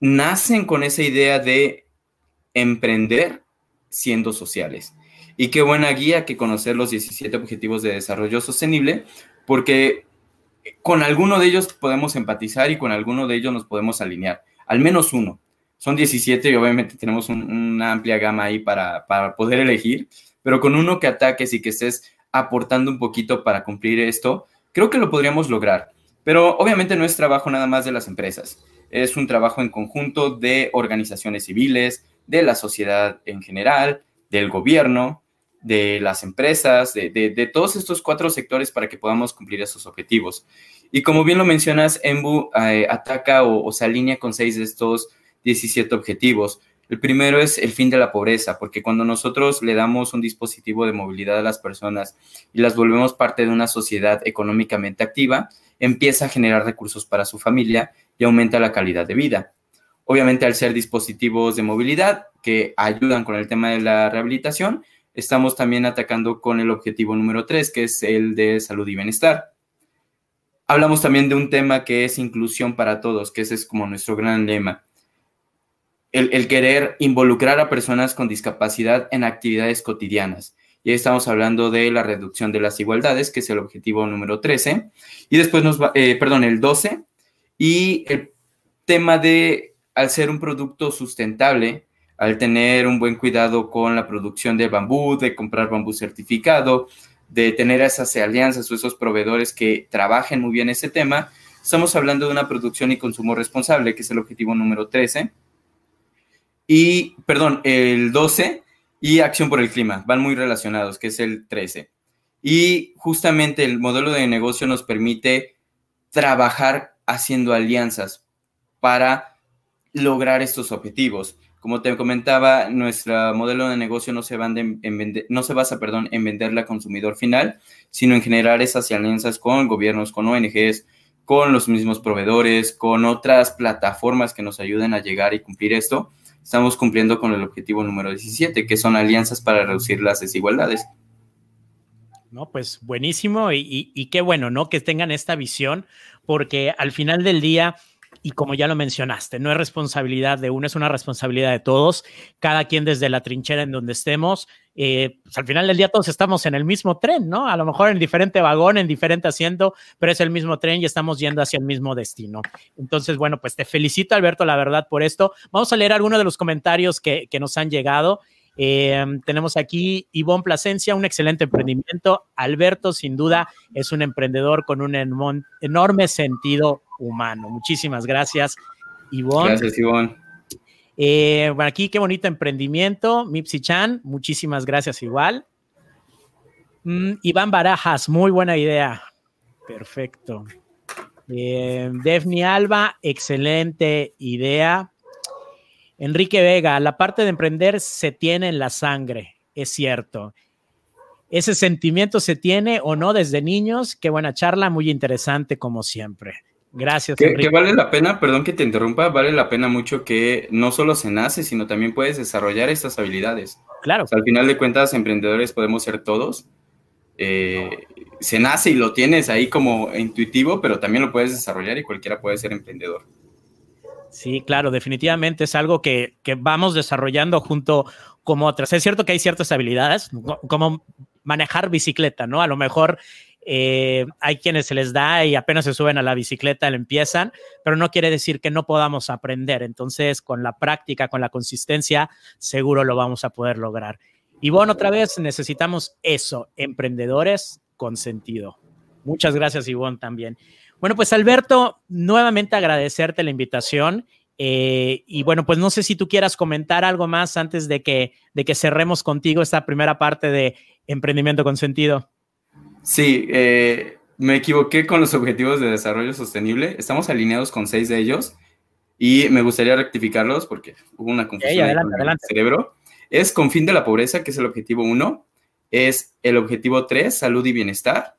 nacen con esa idea de emprender siendo sociales. Y qué buena guía que conocer los 17 Objetivos de Desarrollo Sostenible, porque con alguno de ellos podemos empatizar y con alguno de ellos nos podemos alinear, al menos uno. Son 17 y obviamente tenemos una amplia gama ahí para, para poder elegir, pero con uno que ataques y que estés aportando un poquito para cumplir esto, creo que lo podríamos lograr. Pero obviamente no es trabajo nada más de las empresas es un trabajo en conjunto de organizaciones civiles, de la sociedad en general, del gobierno, de las empresas, de, todos estos cuatro sectores para que podamos cumplir esos objetivos. Y como bien lo mencionas, EMBU eh, ataca o, se alinea con seis de estos 17 objetivos. El primero es el fin de la pobreza, porque cuando nosotros le damos un dispositivo de movilidad a las personas y las volvemos parte de una sociedad económicamente activa, empieza a generar recursos para su familia y aumenta la calidad de vida. Obviamente al ser dispositivos de movilidad que ayudan con el tema de la rehabilitación, estamos también atacando con el objetivo número 3, que es el de salud y bienestar. Hablamos también de un tema que es inclusión para todos, que ese es como nuestro gran lema. El, querer involucrar a personas con discapacidad en actividades cotidianas. Y ahí estamos hablando de la reducción de las igualdades, que es el objetivo número 13. Y después nos va, eh, perdón, el 12, y el tema de, al ser un producto sustentable, al tener un buen cuidado con la producción de bambú, de comprar bambú certificado, de tener esas alianzas o esos proveedores que trabajen muy bien ese tema, estamos hablando de una producción y consumo responsable, que es el objetivo número 13. Y, perdón, el 12 y acción por el clima, van muy relacionados, que es el 13. Y justamente el modelo de negocio nos permite trabajar haciendo alianzas para lograr estos objetivos. Como te comentaba, nuestro modelo de negocio no se, se basa perdón, en venderle al consumidor final, sino en generar esas alianzas con gobiernos, con ONGs, con los mismos proveedores, con otras plataformas que nos ayuden a llegar y cumplir esto. Estamos cumpliendo con el objetivo número 17, que son alianzas para reducir las desigualdades. No, pues buenísimo y, y, qué bueno, ¿no? Que tengan esta visión, porque al final del día, y como ya lo mencionaste, no es responsabilidad de uno, es una responsabilidad de todos, cada quien desde la trinchera en donde estemos. Eh, pues al final del día todos estamos en el mismo tren, ¿no? A lo mejor en diferente vagón, en diferente asiento, pero es el mismo tren y estamos yendo hacia el mismo destino. Entonces, bueno, pues te felicito, Alberto, la verdad, por esto. Vamos a leer algunos de los comentarios que, que nos han llegado. Eh, tenemos aquí Ivonne Plasencia, un excelente emprendimiento. Alberto, sin duda, es un emprendedor con un enorme sentido humano. Muchísimas gracias, Ivonne. Gracias, Ivonne. Eh, bueno, aquí qué bonito emprendimiento. Mipsi Chan, muchísimas gracias igual. Mm, Iván Barajas, muy buena idea. Perfecto. Eh, Defni Alba, excelente idea. Enrique Vega, la parte de emprender se tiene en la sangre, es cierto. Ese sentimiento se tiene o no desde niños. Qué buena charla, muy interesante como siempre. Gracias. Que, que, vale la pena, perdón que te interrumpa, vale la pena mucho que no solo se nace, sino también puedes desarrollar estas habilidades. Claro. al final de cuentas, emprendedores podemos ser todos. Eh, se nace y lo tienes ahí como intuitivo, pero también lo puedes desarrollar y cualquiera puede ser emprendedor. Sí, claro, definitivamente es algo que, vamos desarrollando junto como otras. Es cierto que hay ciertas habilidades, como manejar bicicleta, ¿no? A lo mejor eh, hay quienes se les da y apenas se suben a la bicicleta, le empiezan, pero no quiere decir que no podamos aprender. Entonces, con la práctica, con la consistencia, seguro lo vamos a poder lograr. Y bueno, otra vez necesitamos eso, emprendedores con sentido. Muchas gracias, Ivonne, también. Bueno, pues Alberto, nuevamente agradecerte la invitación. Eh, y bueno, pues no sé si tú quieras comentar algo más antes de que, de que cerremos contigo esta primera parte de Emprendimiento con Sentido. Sí, eh, me equivoqué con los objetivos de desarrollo sostenible. Estamos alineados con seis de ellos y me gustaría rectificarlos porque hubo una confusión en el cerebro. Es con fin de la pobreza, que es el objetivo uno. Es el objetivo tres, salud y bienestar.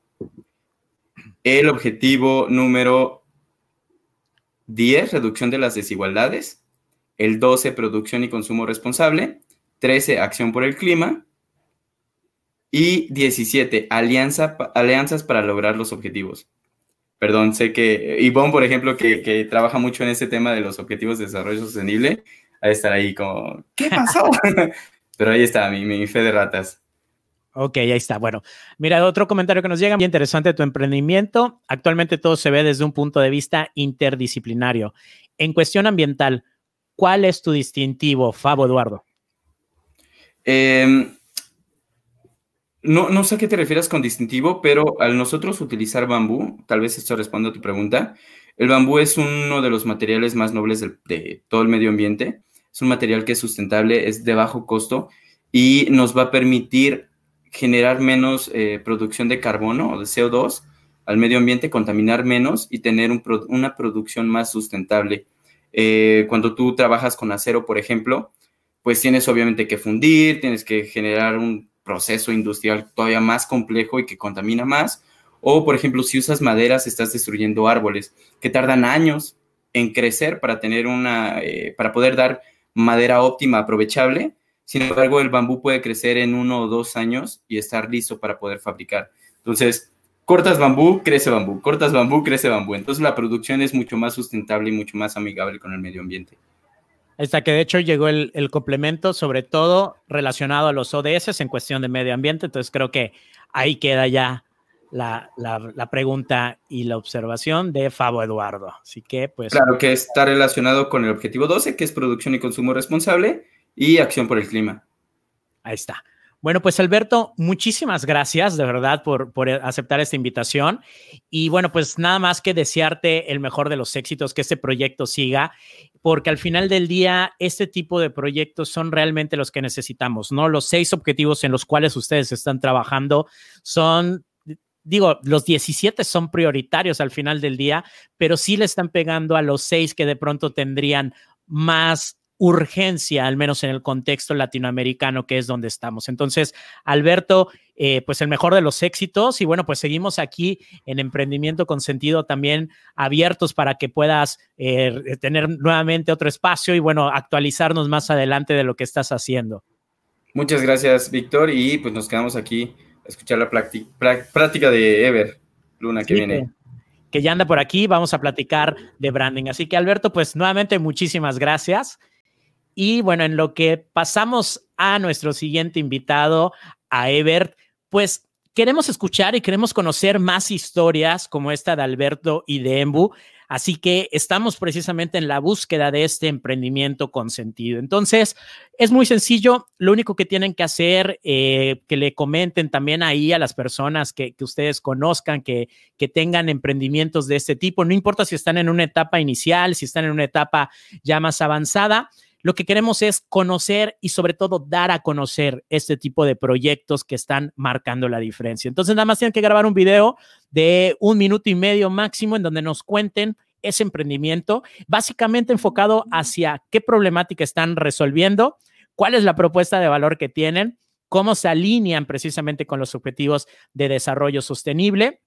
El objetivo número 10, reducción de las desigualdades. El 12, producción y consumo responsable. 13, acción por el clima. Y 17, alianza, alianzas para lograr los objetivos. Perdón, sé que Ivonne, por ejemplo, que, trabaja mucho en este tema de los objetivos de desarrollo sostenible, a estar ahí como, ¿qué pasó? Pero ahí está, mi, mi fe de ratas. Ok, ahí está. Bueno, mira, otro comentario que nos llega, muy interesante tu emprendimiento. Actualmente todo se ve desde un punto de vista interdisciplinario. En cuestión ambiental, ¿cuál es tu distintivo, Fabo Eduardo? Em, no, no sé a qué te refieres con distintivo, pero al nosotros utilizar bambú, tal vez esto responda a tu pregunta, el bambú es uno de los materiales más nobles de todo el medio ambiente. Es un material que es sustentable, es de bajo costo y nos va a permitir generar menos eh, producción de carbono o de CO2 al medio ambiente, contaminar menos y tener una producción más sustentable. Eh, cuando tú trabajas con acero, por ejemplo, pues tienes obviamente que fundir, tienes que generar un proceso industrial todavía más complejo y que contamina más. O, por ejemplo, si usas maderas, estás destruyendo árboles que tardan años en crecer para tener una, eh, para poder dar madera óptima, aprovechable, sin embargo, el bambú puede crecer en uno o dos años y estar listo para poder fabricar. Entonces, cortas bambú, crece bambú, cortas bambú, crece bambú. Entonces, la producción es mucho más sustentable y mucho más amigable con el medio ambiente. Hasta que de hecho llegó el, complemento, sobre todo relacionado a los ODS en cuestión de medio ambiente. Entonces, creo que ahí queda ya la, la, pregunta y la observación de Fabo Eduardo. Así que, pues. Claro que está relacionado con el objetivo 12, que es producción y consumo responsable, y acción por el clima. Ahí está. Bueno, pues Alberto, muchísimas gracias de verdad por, por, aceptar esta invitación. Y bueno, pues nada más que desearte el mejor de los éxitos, que este proyecto siga, porque al final del día, este tipo de proyectos son realmente los que necesitamos, ¿no? Los seis objetivos en los cuales ustedes están trabajando son digo, los 17 son prioritarios al final del día, pero sí le están pegando a los seis que de pronto tendrían más urgencia, al menos en el contexto latinoamericano que es donde estamos. Entonces, Alberto, eh, pues el mejor de los éxitos y bueno, pues seguimos aquí en Emprendimiento con Sentido también abiertos para que puedas eh, tener nuevamente otro espacio y bueno, actualizarnos más adelante de lo que estás haciendo. Muchas gracias, Víctor, y pues nos quedamos aquí escuchar la práctica de Ever, Luna, que viene. que ya anda por aquí, vamos a platicar de branding. Así que Alberto, pues nuevamente muchísimas gracias. Y bueno, en lo que pasamos a nuestro siguiente invitado, a Ebert, pues queremos escuchar y queremos conocer más historias como esta de Alberto y de Embu. Así que estamos precisamente en la búsqueda de este emprendimiento con sentido. Entonces, es muy sencillo. Lo único que tienen que hacer, eh, que le comenten también ahí a las personas que, que ustedes conozcan, que, que tengan emprendimientos de este tipo. No importa si están en una etapa inicial, si están en una etapa ya más avanzada lo que queremos es conocer y sobre todo dar a conocer este tipo de proyectos que están marcando la diferencia. Entonces, nada más tienen que grabar un video de un minuto y medio máximo en donde nos cuenten ese emprendimiento, básicamente enfocado hacia qué problemática están resolviendo, cuál es la propuesta de valor que tienen, cómo se alinean precisamente con los objetivos de desarrollo sostenible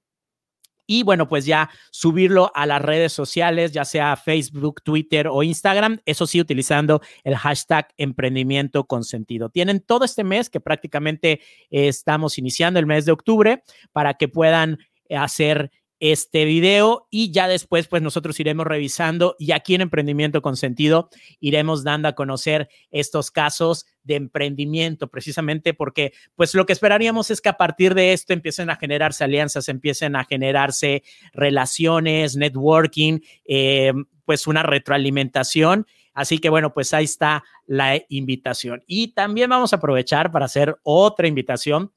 y bueno, pues ya subirlo a las redes sociales, ya sea Facebook, Twitter o Instagram, eso sí, utilizando el hashtag emprendimiento con sentido. Tienen todo este mes que prácticamente estamos iniciando el mes de octubre para que puedan hacer este video y ya después pues nosotros iremos revisando y aquí en Emprendimiento con Sentido iremos dando a conocer estos casos de emprendimiento precisamente porque pues lo que esperaríamos es que a partir de esto empiecen a generarse alianzas, empiecen a generarse relaciones, networking, eh, pues una retroalimentación. Así que bueno, pues ahí está la invitación. Y también vamos a aprovechar para hacer otra invitación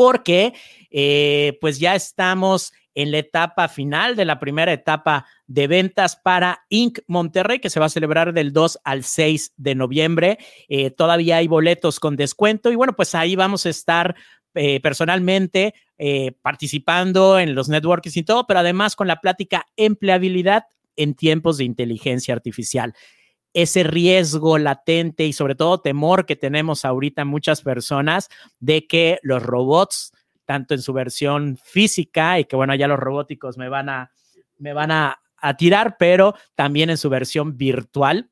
porque eh, pues ya estamos en la etapa final de la primera etapa de ventas para Inc. Monterrey, que se va a celebrar del 2 al 6 de noviembre. Eh, todavía hay boletos con descuento y bueno, pues ahí vamos a estar eh, personalmente participando en los networks y todo, pero además con la plática empleabilidad en tiempos de inteligencia artificial. Ese riesgo latente y sobre todo temor que tenemos ahorita muchas personas de que los robots tanto en su versión física y que bueno, ya los robóticos me van a, me van a, tirar, pero también en su versión virtual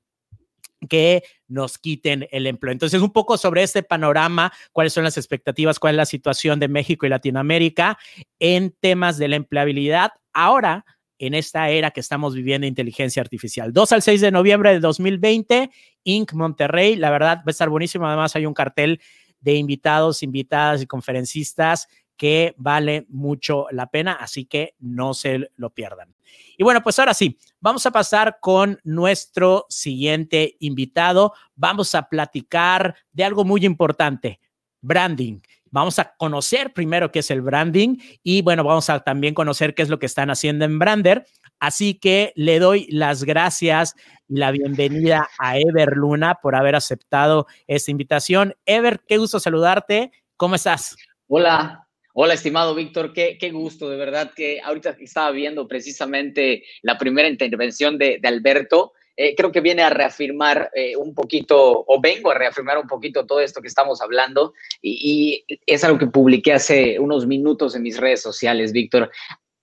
que nos quiten el empleo. Entonces, un poco sobre este panorama, cuáles son las expectativas, cuál es la situación de México y Latinoamérica en temas de la empleabilidad. Ahora, en esta era que estamos viviendo inteligencia artificial. 2 al 6 de noviembre de 2020, Inc. Monterrey. La verdad va a estar buenísimo. Además, hay un cartel de invitados, invitadas y conferencistas que vale mucho la pena, así que no se lo pierdan. Y bueno, pues ahora sí, vamos a pasar con nuestro siguiente invitado. Vamos a platicar de algo muy importante, branding. Vamos a conocer primero qué es el branding y bueno, vamos a también conocer qué es lo que están haciendo en Brander. Así que le doy las gracias y la bienvenida a Ever Luna por haber aceptado esta invitación. Ever, qué gusto saludarte. ¿Cómo estás? Hola, Hola, estimado Víctor, qué, qué, gusto, de verdad que ahorita estaba viendo precisamente la primera intervención de, Alberto. Eh, creo que viene a reafirmar eh, un poquito, o vengo a reafirmar un poquito todo esto que estamos hablando, y, es algo que publiqué hace unos minutos en mis redes sociales, Víctor.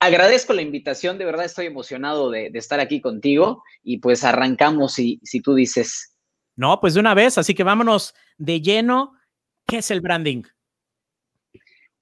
Agradezco la invitación, de verdad estoy emocionado de, estar aquí contigo y pues arrancamos si, si tú dices. No, pues de una vez, así que vámonos de lleno. ¿Qué es el branding?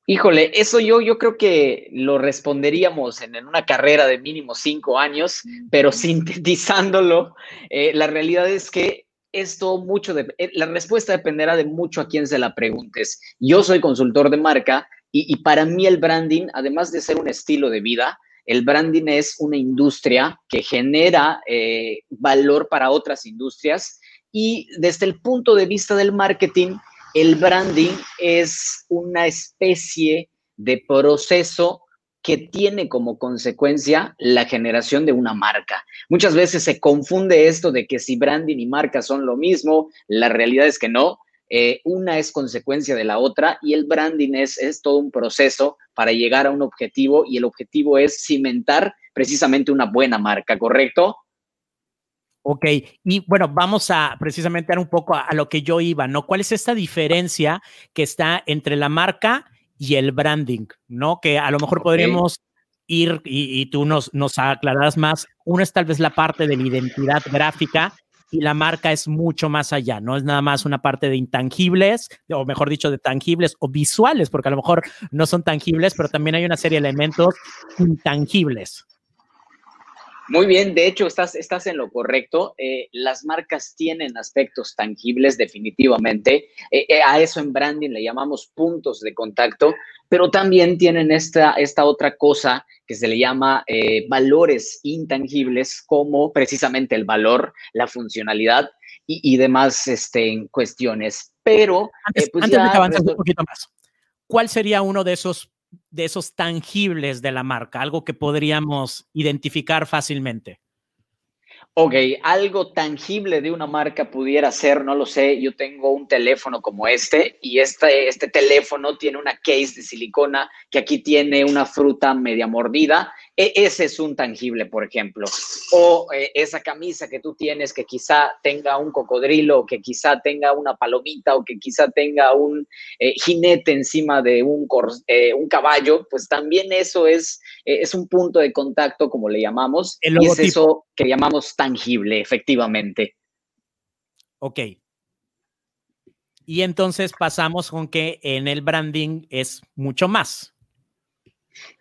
Híjole, eso yo, yo creo que lo responderíamos en, una carrera de mínimo cinco años, pero sintetizándolo, eh, la realidad es que esto mucho de, eh, la respuesta dependerá de mucho a quién se la preguntes. Yo soy consultor de marca y, para mí el branding, además de ser un estilo de vida, el branding es una industria que genera eh, valor para otras industrias y desde el punto de vista del marketing, el branding es una especie de proceso que tiene como consecuencia la generación de una marca. Muchas veces se confunde esto de que si branding y marca son lo mismo, la realidad es que no. Eh, una es consecuencia de la otra y el branding es, es todo un proceso para llegar a un objetivo y el objetivo es cimentar precisamente una buena marca, ¿correcto? Ok, y bueno, vamos a precisamente dar un poco a, lo que yo iba, ¿no? ¿Cuál es esta diferencia que está entre la marca y el branding, ¿no? Que a lo mejor podríamos ir y, tú nos, nos aclararás más. Uno es tal vez la parte de la identidad gráfica y la marca es mucho más allá, no es nada más una parte de intangibles, o mejor dicho, de tangibles o visuales, porque a lo mejor no son tangibles, pero también hay una serie de elementos intangibles. Muy bien, de hecho, estás, estás en lo correcto. Eh, las marcas tienen aspectos tangibles definitivamente. Eh, eh, a eso en branding le llamamos puntos de contacto, pero también tienen esta, esta otra cosa que se le llama valores intangibles, como precisamente el valor, la funcionalidad y, demás este, cuestiones. Pero... Antes, pues de avanzar un poquito más, ¿cuál sería uno de esos de esos tangibles de la marca, algo que podríamos identificar fácilmente? Ok, algo tangible de una marca pudiera ser, no lo sé, yo tengo un teléfono como este y este, este teléfono tiene una case de silicona que aquí tiene una fruta media mordida e, ese es un tangible, por ejemplo. O eh, esa camisa que tú tienes que quizá tenga un cocodrilo, o que quizá tenga una palomita, o que quizá tenga un eh, jinete encima de un, eh, un caballo, pues también eso es, es un punto de contacto, como le llamamos. y es eso que llamamos tangible, efectivamente. Ok. Y entonces pasamos con que en el branding es mucho más.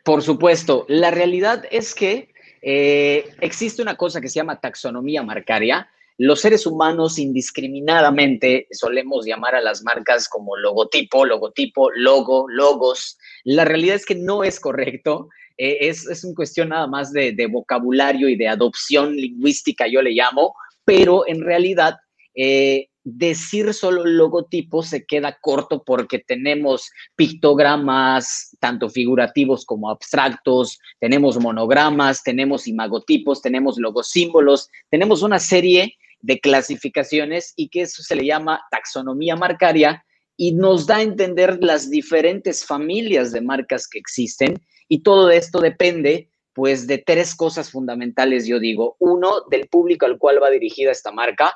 Por supuesto, la realidad es que eh, existe una cosa que se llama taxonomía marcaria. Los seres humanos indiscriminadamente solemos llamar a las marcas como logotipo, logotipo, logo, logos. La realidad es que no es correcto. Eh, es, es una cuestión nada más de, vocabulario y de adopción lingüística, yo le llamo, pero en realidad eh, decir solo logotipo se queda corto porque tenemos pictogramas, tanto figurativos como abstractos, tenemos monogramas, tenemos imagotipos, tenemos logosímbolos, tenemos una serie de clasificaciones y que eso se le llama taxonomía marcaria y nos da a entender las diferentes familias de marcas que existen y todo esto depende pues de tres cosas fundamentales, yo digo. Uno, del público al cual va dirigida esta marca.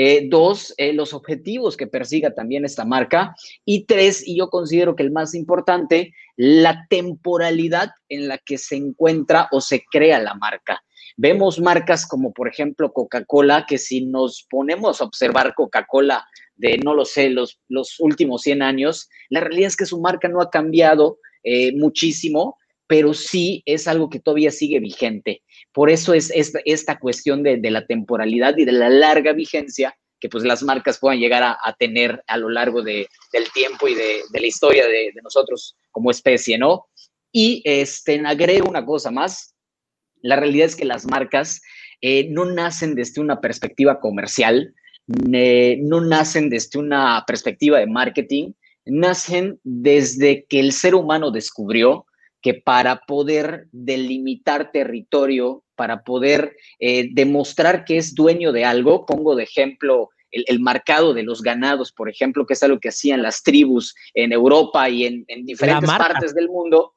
Eh, dos, eh, los objetivos que persiga también esta marca. Y tres, y yo considero que el más importante, la temporalidad en la que se encuentra o se crea la marca. Vemos marcas como por ejemplo Coca-Cola, que si nos ponemos a observar Coca-Cola de, no lo sé, los, los últimos 100 años, la realidad es que su marca no ha cambiado eh, muchísimo, pero sí es algo que todavía sigue vigente. Por eso es esta, cuestión de, la temporalidad y de la larga vigencia que pues las marcas puedan llegar a, tener a lo largo del tiempo y de, la historia de, nosotros como especie, ¿no? Y este, agrego una cosa más, la realidad es que las marcas eh, no nacen desde una perspectiva comercial, no nacen desde una perspectiva de marketing, nacen desde que el ser humano descubrió que para poder delimitar territorio, para poder eh, demostrar que es dueño de algo, pongo de ejemplo el, marcado de los ganados, por ejemplo, que es algo que hacían las tribus en Europa y en, en diferentes partes del mundo,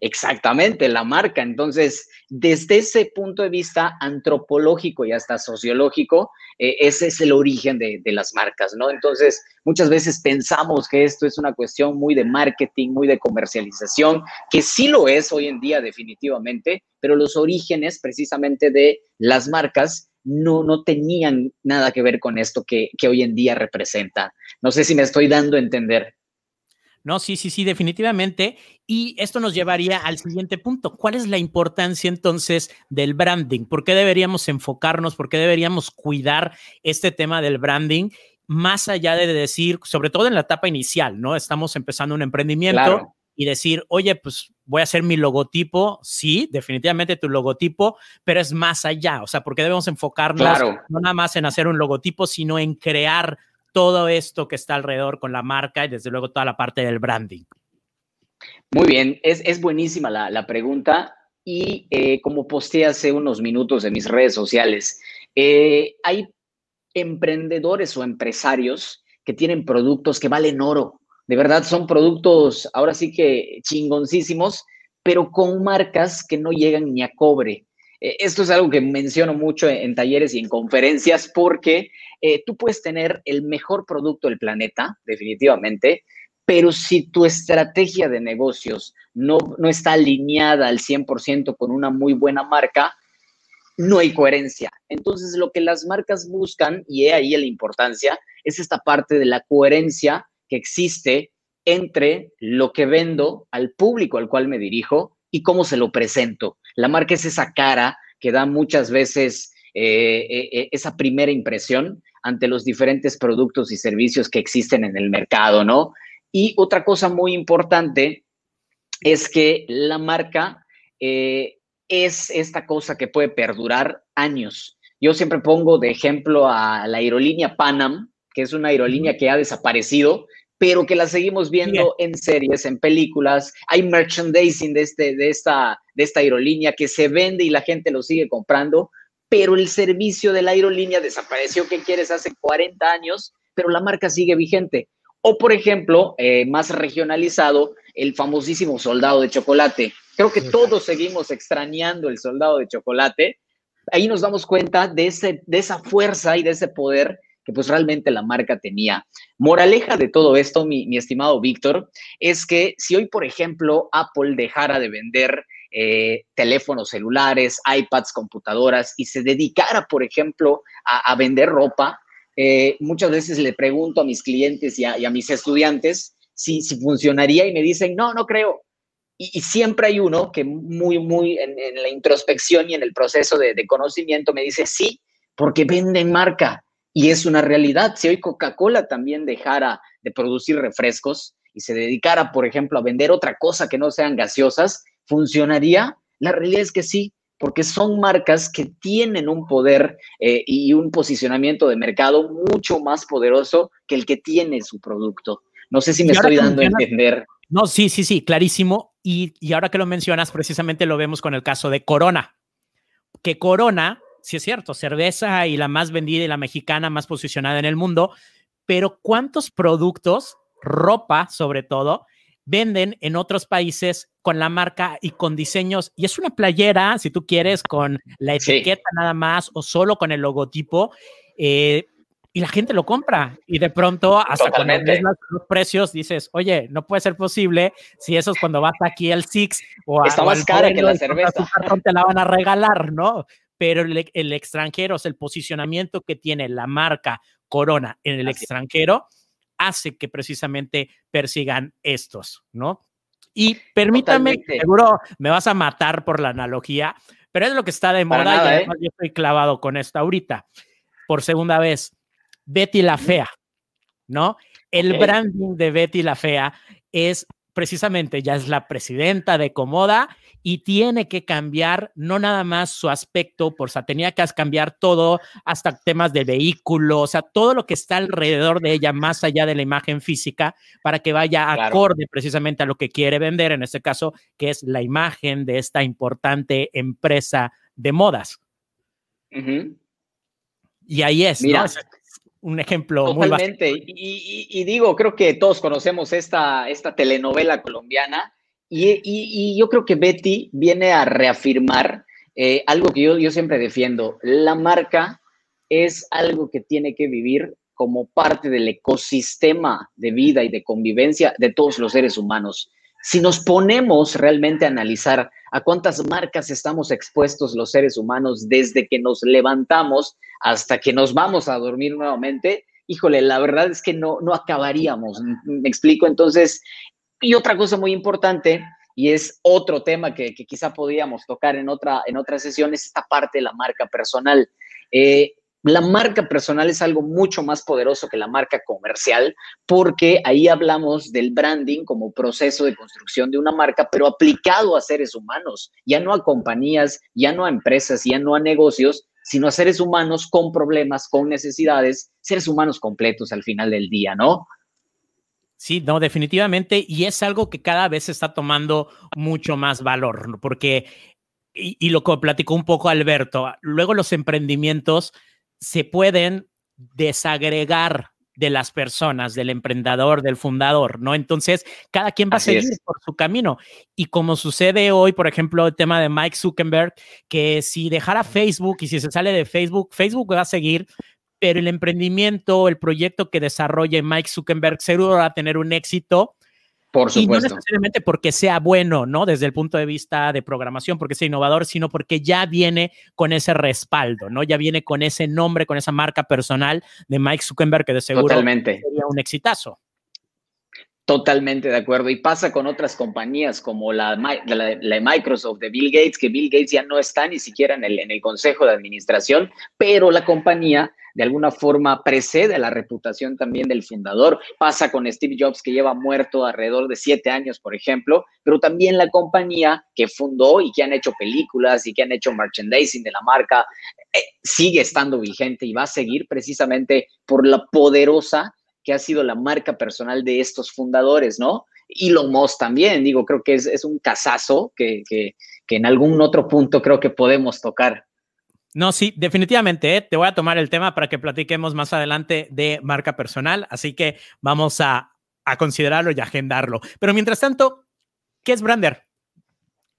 Exactamente, la marca. Entonces, desde ese punto de vista antropológico y hasta sociológico, eh, ese es el origen de, las marcas, ¿no? Entonces, muchas veces pensamos que esto es una cuestión muy de marketing, muy de comercialización, que sí lo es hoy en día definitivamente, pero los orígenes precisamente de las marcas no, no tenían nada que ver con esto que, que hoy en día representa. No sé si me estoy dando a entender. No, sí, sí, sí, definitivamente. Y esto nos llevaría al siguiente punto. ¿Cuál es la importancia entonces del branding? ¿Por qué deberíamos enfocarnos? ¿Por qué deberíamos cuidar este tema del branding? Más allá de decir, sobre todo en la etapa inicial, ¿no? Estamos empezando un emprendimiento y decir, oye, pues voy a hacer mi logotipo. Sí, definitivamente tu logotipo, pero es más allá. O sea, porque debemos enfocarnos no nada más en hacer un logotipo, sino en crear todo esto que está alrededor con la marca y desde luego toda la parte del branding? Muy bien, es, buenísima la, pregunta y eh, como posteé hace unos minutos en mis redes sociales, eh, hay emprendedores o empresarios que tienen productos que valen oro. De verdad, son productos ahora sí que chingoncísimos, pero con marcas que no llegan ni a cobre. Eh, esto es algo que menciono mucho en, talleres y en conferencias porque eh, tú puedes tener el mejor producto del planeta, definitivamente, pero si tu estrategia de negocios no, no está alineada al 100% con una muy buena marca, no hay coherencia. Entonces, lo que las marcas buscan, y he ahí la importancia, es esta parte de la coherencia que existe entre lo que vendo al público al cual me dirijo y cómo se lo presento. La marca es esa cara que da muchas veces eh, eh, eh, esa primera impresión ante los diferentes productos y servicios que existen en el mercado, ¿no? Y otra cosa muy importante es que la marca es esta cosa que puede perdurar años. Yo siempre pongo de ejemplo a la aerolínea Panam, que es una aerolínea que ha desaparecido, pero que la seguimos viendo en series, en películas. Hay merchandising de, este, de, esta, de esta aerolínea que se vende y la gente lo sigue comprando, pero el servicio de la aerolínea desapareció, ¿qué quieres? Hace 40 años, pero la marca sigue vigente. O, por ejemplo, eh, más regionalizado, el famosísimo soldado de chocolate. Creo que todos seguimos extrañando el soldado de chocolate. Ahí nos damos cuenta de, ese, de esa fuerza y de ese poder que pues realmente la marca tenía. Moraleja de todo esto, mi, estimado Víctor, es que si hoy, por ejemplo, Apple dejara de vender eh, teléfonos celulares, iPads, computadoras y se dedicara, por ejemplo, a, vender ropa, eh, muchas veces le pregunto a mis clientes y a, mis estudiantes si, si, funcionaría y me dicen, no, no creo. Y, siempre hay uno que muy, muy en, la introspección y en el proceso de, de conocimiento me dice, sí, porque venden marca. Y es una realidad. Si hoy Coca-Cola también dejara de producir refrescos y se dedicara, por ejemplo, a vender otra cosa que no sean gaseosas, ¿funcionaría? La realidad es que sí, porque son marcas que tienen un poder eh, y un posicionamiento de mercado mucho más poderoso que el que tiene su producto. No sé si me estoy dando a entender. No, sí, sí, sí, clarísimo. Y, y ahora que lo mencionas, precisamente lo vemos con el caso de Corona, que Corona sí es cierto, cerveza y la más vendida y la mexicana más posicionada en el mundo, pero ¿cuántos productos, ropa sobre todo, venden en otros países con la marca y con diseños? Y es una playera, si tú quieres, con la etiqueta nada más o solo con el logotipo. Eh, y la gente lo compra y de pronto hasta cuando ves los, precios dices, oye, no puede ser posible si eso es cuando vas aquí al Six o a, Está más cara que la cerveza. Te la van a regalar, ¿no? pero el, extranjero, o sea, el posicionamiento que tiene la marca Corona en el extranjero hace que precisamente persigan estos, ¿no? Y permítame, seguro me vas a matar por la analogía, pero es lo que está de moda y ¿eh? yo estoy clavado con esto ahorita. Por segunda vez, Betty la Fea, ¿no? El branding de Betty la Fea es precisamente, ya es la presidenta de Comoda y tiene que cambiar no nada más su aspecto, por sea, tenía que cambiar todo, hasta temas de vehículo, o sea, todo lo que está alrededor de ella, más allá de la imagen física, para que vaya acorde precisamente a lo que quiere vender, en este caso, que es la imagen de esta importante empresa de modas. Y ahí es, ¿no? un ejemplo Totalmente. muy y, y, digo, creo que todos conocemos esta, esta telenovela colombiana y, yo creo que Betty viene a reafirmar eh, algo que yo, yo siempre defiendo. La marca es algo que tiene que vivir como parte del ecosistema de vida y de convivencia de todos los seres humanos. Si nos ponemos realmente a analizar a cuántas marcas estamos expuestos los seres humanos desde que nos levantamos hasta que nos vamos a dormir nuevamente, híjole, la verdad es que no, no acabaríamos. Me explico. Entonces, y otra cosa muy importante, y es otro tema que, quizá podíamos tocar en otra, en otra sesión, es esta parte de la marca personal. Eh, la marca personal es algo mucho más poderoso que la marca comercial, porque ahí hablamos del branding como proceso de construcción de una marca, pero aplicado a seres humanos, ya no a compañías, ya no a empresas, ya no a negocios, sino a seres humanos con problemas, con necesidades, seres humanos completos al final del día, ¿no? Sí, no, definitivamente. Y es algo que cada vez está tomando mucho más valor, porque, y, lo que platicó un poco Alberto, luego los emprendimientos se pueden desagregar de las personas, del emprendedor, del fundador, ¿no? Entonces, cada quien va a seguir por su camino. Y como sucede hoy, por ejemplo, el tema de Mike Zuckerberg, que si dejara Facebook y si se sale de Facebook, Facebook va a seguir, pero el emprendimiento, el proyecto que desarrolle Mike Zuckerberg seguro va a tener un éxito Por supuesto. Y no necesariamente porque sea bueno, ¿no? Desde el punto de vista de programación, porque sea innovador, sino porque ya viene con ese respaldo, ¿no? Ya viene con ese nombre, con esa marca personal de Mike Zuckerberg, que de seguro Totalmente. sería un exitazo. Totalmente de acuerdo. Y pasa con otras compañías como la, la, Microsoft de Bill Gates, que Bill Gates ya no está ni siquiera en el, consejo de administración, pero la compañía de alguna forma precede la reputación también del fundador. Pasa con Steve Jobs, que lleva muerto alrededor de siete años, por ejemplo, pero también la compañía que fundó y que han hecho películas y que han hecho merchandising de la marca, eh, sigue estando vigente y va a seguir precisamente por la poderosa que ha sido la marca personal de estos fundadores, ¿no? Elon Musk también, digo, creo que es, un casazo que, en algún otro punto creo que podemos tocar. No, sí, definitivamente. ¿eh? Te voy a tomar el tema para que platiquemos más adelante de marca personal, así que vamos a, a considerarlo y agendarlo. Pero mientras tanto, ¿qué es Brander?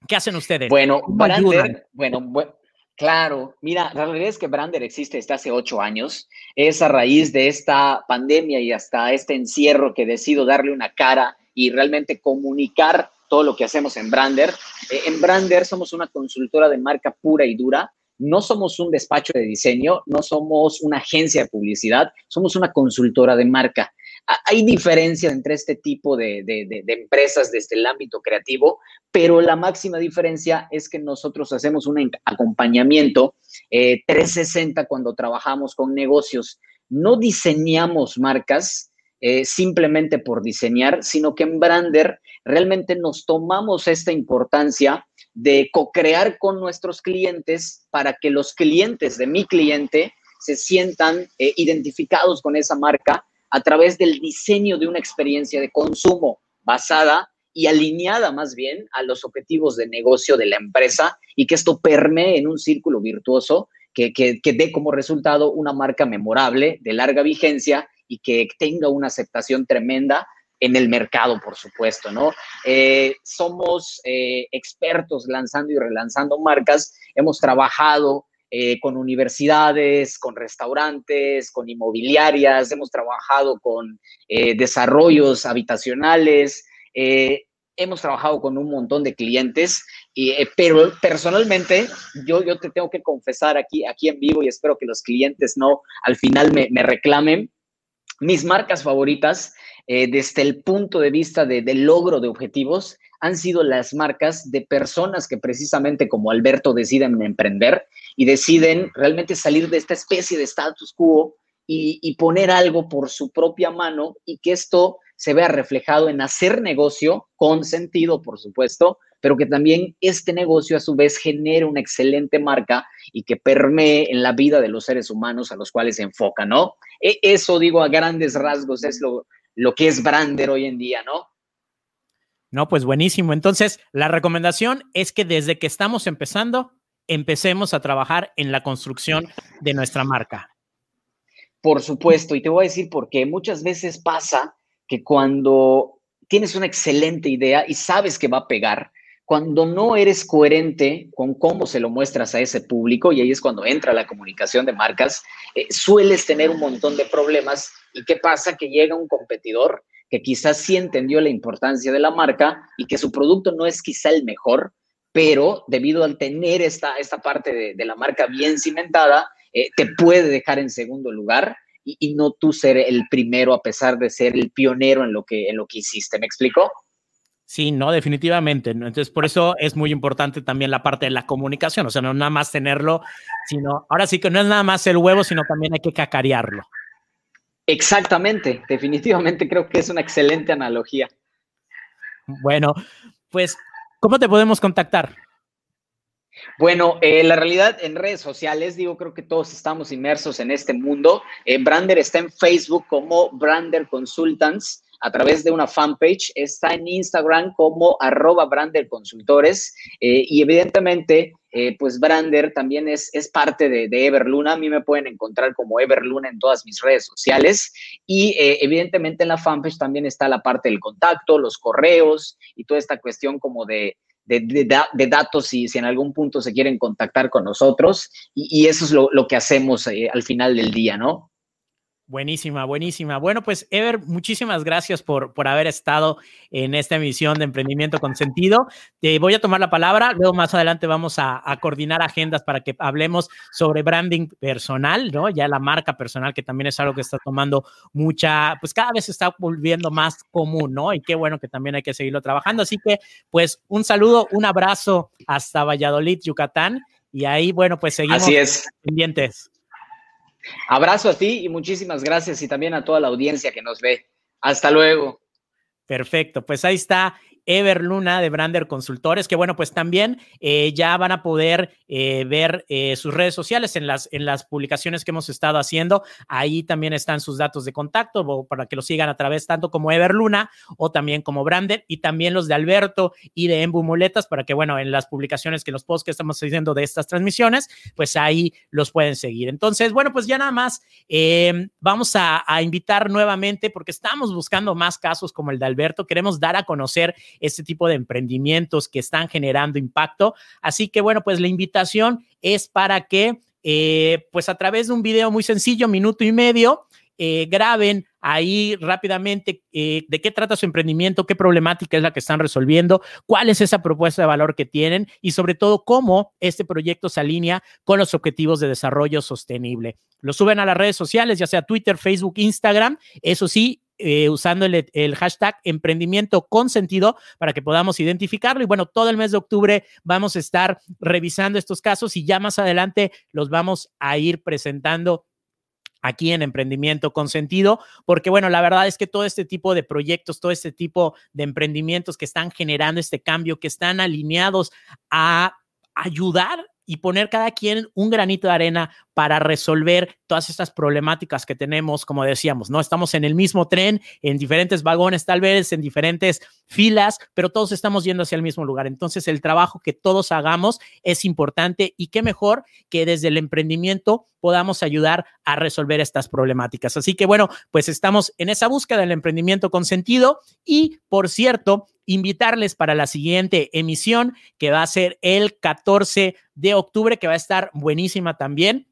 ¿Qué hacen ustedes? Bueno, Brander, bueno, bueno Claro, mira, la realidad es que Brander existe desde hace ocho años. Es a raíz de esta pandemia y hasta este encierro que decido darle una cara y realmente comunicar todo lo que hacemos en Brander. Eh, en Brander somos una consultora de marca pura y dura. No somos un despacho de diseño, no somos una agencia de publicidad, somos una consultora de marca hay diferencia entre este tipo de, empresas desde el ámbito creativo, pero la máxima diferencia es que nosotros hacemos un acompañamiento 360 eh, cuando trabajamos con negocios. No diseñamos marcas eh, simplemente por diseñar, sino que en Brander realmente nos tomamos esta importancia de co-crear con nuestros clientes para que los clientes de mi cliente se sientan eh, identificados con esa marca a través del diseño de una experiencia de consumo basada y alineada más bien a los objetivos de negocio de la empresa y que esto permee en un círculo virtuoso que, que, dé como resultado una marca memorable, de larga vigencia y que tenga una aceptación tremenda en el mercado, por supuesto, ¿no? Eh, somos eh, expertos lanzando y relanzando marcas, hemos trabajado eh, con universidades, con restaurantes, con inmobiliarias, hemos trabajado con eh, desarrollos habitacionales, eh, hemos trabajado con un montón de clientes, pero personalmente yo, yo te tengo que confesar aquí, aquí en vivo y espero que los clientes no al final me, me reclamen, mis marcas favoritas desde el punto de vista de, de logro de objetivos han sido las marcas de personas que precisamente como Alberto deciden emprender y deciden realmente salir de esta especie de status quo y, poner algo por su propia mano y que esto se vea reflejado en hacer negocio con sentido, por supuesto, pero que también este negocio a su vez genere una excelente marca y que permee en la vida de los seres humanos a los cuales se enfoca, ¿no? E, eso, digo, a grandes rasgos es lo, lo que es Brander hoy en día, ¿no? No, pues buenísimo. Entonces, la recomendación es que desde que estamos empezando, empecemos a trabajar en la construcción de nuestra marca. Por supuesto, y te voy a decir por qué. Muchas veces pasa que cuando tienes una excelente idea y sabes que va a pegar, cuando no eres coherente con cómo se lo muestras a ese público, y ahí es cuando entra la comunicación de marcas, eh, sueles tener un montón de problemas. ¿Y qué pasa? Que llega un competidor que quizás sí entendió la importancia de la marca y que su producto no es quizá el mejor, pero debido al tener esta, esta parte de, la marca bien cimentada, eh, te puede dejar en segundo lugar y, no tú ser el primero a pesar de ser el pionero en lo que, en lo que hiciste. ¿Me explico? Sí, no, definitivamente. Entonces, por eso es muy importante también la parte de la comunicación, o sea, no nada más tenerlo, sino, ahora sí que no es nada más el huevo, sino también hay que cacarearlo. Exactamente, definitivamente creo que es una excelente analogía. Bueno, pues ¿Cómo te podemos contactar? Bueno, eh, la realidad en redes sociales, digo, creo que todos estamos inmersos en este mundo. Eh, Brander está en Facebook como Brander Consultants a través de una fanpage, está en Instagram como arroba Brander Consultores eh, y evidentemente pues Brander también es, es parte de, Everluna. A mí me pueden encontrar como Everluna en todas mis redes sociales. Y evidentemente en la fanpage también está la parte del contacto, los correos y toda esta cuestión como de, de, datos si, si en algún punto se quieren contactar con nosotros. Y, eso es lo, que hacemos eh, al final del día, ¿no? Buenísima, buenísima. Bueno, pues Ever, muchísimas gracias por, por haber estado en esta emisión de Emprendimiento con Sentido. Te voy a tomar la palabra, luego más adelante vamos a, coordinar agendas para que hablemos sobre branding personal, ¿no? Ya la marca personal, que también es algo que está tomando mucha, pues cada vez se está volviendo más común, ¿no? Y qué bueno que también hay que seguirlo trabajando. Así que, pues, un saludo, un abrazo hasta Valladolid, Yucatán. Y ahí, bueno, pues seguimos Así es. pendientes. Abrazo a ti y muchísimas gracias y también a toda la audiencia que nos ve. Hasta luego. Perfecto, pues ahí está Ever Luna de Brander Consultores, que bueno, pues también eh, ya van a poder eh, ver eh, sus redes sociales en las, en las publicaciones que hemos estado haciendo. Ahí también están sus datos de contacto para que lo sigan a través tanto como Ever Luna o también como Brander y también los de Alberto y de Embu Muletas para que, bueno, en las publicaciones que los posts que estamos haciendo de estas transmisiones, pues ahí los pueden seguir. Entonces, bueno, pues ya nada más vamos a, a invitar nuevamente porque estamos buscando más casos como el de Alberto. Queremos dar a conocer este tipo de emprendimientos que están generando impacto. Así que bueno, pues la invitación es para que, eh, pues a través de un video muy sencillo, minuto y medio, eh, graben ahí rápidamente eh, de qué trata su emprendimiento, qué problemática es la que están resolviendo, cuál es esa propuesta de valor que tienen y sobre todo cómo este proyecto se alinea con los objetivos de desarrollo sostenible. Lo suben a las redes sociales, ya sea Twitter, Facebook, Instagram. Eso sí, eh, usando el, hashtag emprendimiento con sentido para que podamos identificarlo. Y bueno, todo el mes de octubre vamos a estar revisando estos casos y ya más adelante los vamos a ir presentando aquí en Emprendimiento con Sentido, porque bueno, la verdad es que todo este tipo de proyectos, todo este tipo de emprendimientos que están generando este cambio, que están alineados a ayudar y poner cada quien un granito de arena para resolver todas estas problemáticas que tenemos, como decíamos, ¿no? Estamos en el mismo tren, en diferentes vagones, tal vez en diferentes filas, pero todos estamos yendo hacia el mismo lugar. Entonces, el trabajo que todos hagamos es importante y qué mejor que desde el emprendimiento podamos ayudar a resolver estas problemáticas. Así que bueno, pues estamos en esa búsqueda del emprendimiento con sentido y, por cierto, invitarles para la siguiente emisión que va a ser el 14 de octubre, que va a estar buenísima también.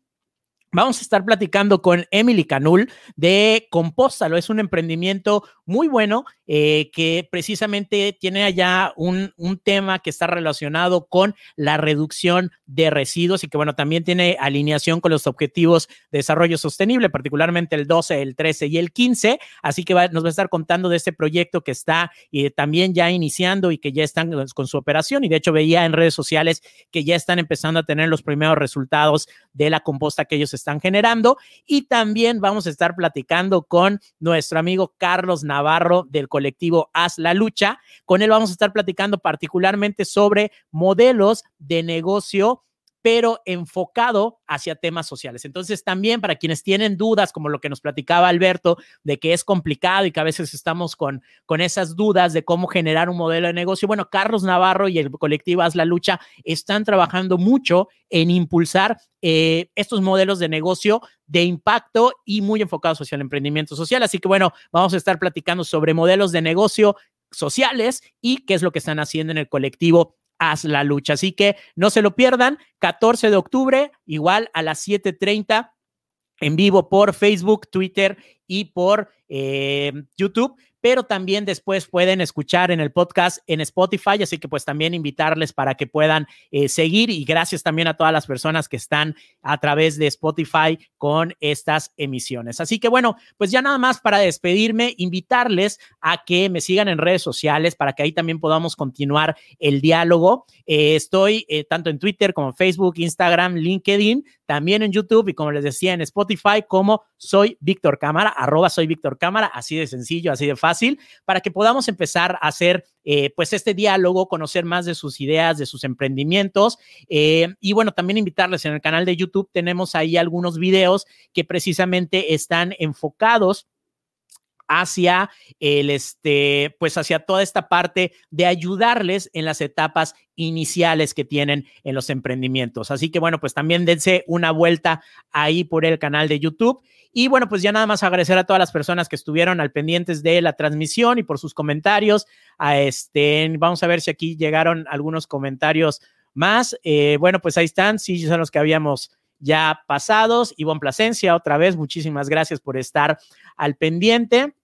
Vamos a estar platicando con Emily Canul de Compóstalo. Es un emprendimiento muy bueno eh, que precisamente tiene allá un, un, tema que está relacionado con la reducción de residuos y que, bueno, también tiene alineación con los objetivos de desarrollo sostenible, particularmente el 12, el 13 y el 15. Así que nos va a estar contando de este proyecto que está eh, también ya iniciando y que ya están con su operación. Y de hecho veía en redes sociales que ya están empezando a tener los primeros resultados de la composta que ellos están generando. Y también vamos a estar platicando con nuestro amigo Carlos Navarro del colectivo Haz la Lucha. Con él vamos a estar platicando particularmente sobre modelos de negocio pero enfocado hacia temas sociales. Entonces, también para quienes tienen dudas, como lo que nos platicaba Alberto, de que es complicado y que a veces estamos con, con esas dudas de cómo generar un modelo de negocio, bueno, Carlos Navarro y el colectivo Haz la Lucha están trabajando mucho en impulsar eh, estos modelos de negocio de impacto y muy enfocados hacia el emprendimiento social. Así que, bueno, vamos a estar platicando sobre modelos de negocio sociales y qué es lo que están haciendo en el colectivo haz la lucha. Así que no se lo pierdan, 14 de octubre, igual a las 7.30 en vivo por Facebook, Twitter y por eh, YouTube pero también después pueden escuchar en el podcast en Spotify, así que pues también invitarles para que puedan eh, seguir y gracias también a todas las personas que están a través de Spotify con estas emisiones. Así que bueno, pues ya nada más para despedirme, invitarles a que me sigan en redes sociales para que ahí también podamos continuar el diálogo. Eh, estoy eh, tanto en Twitter como en Facebook, Instagram, LinkedIn, también en YouTube y como les decía en Spotify como soy Víctor Cámara, arroba soy Víctor Cámara, así de sencillo, así de fácil fácil para que podamos empezar a hacer eh, pues este diálogo, conocer más de sus ideas, de sus emprendimientos eh, y bueno, también invitarles en el canal de YouTube, tenemos ahí algunos videos que precisamente están enfocados hacia el este, pues hacia toda esta parte de ayudarles en las etapas iniciales que tienen en los emprendimientos. Así que bueno, pues también dense una vuelta ahí por el canal de YouTube. Y bueno, pues ya nada más agradecer a todas las personas que estuvieron al pendientes de la transmisión y por sus comentarios. A este, vamos a ver si aquí llegaron algunos comentarios más. Eh, bueno, pues ahí están, sí, son los que habíamos ya pasados. Ivonne Plasencia, otra vez, muchísimas gracias por estar al pendiente.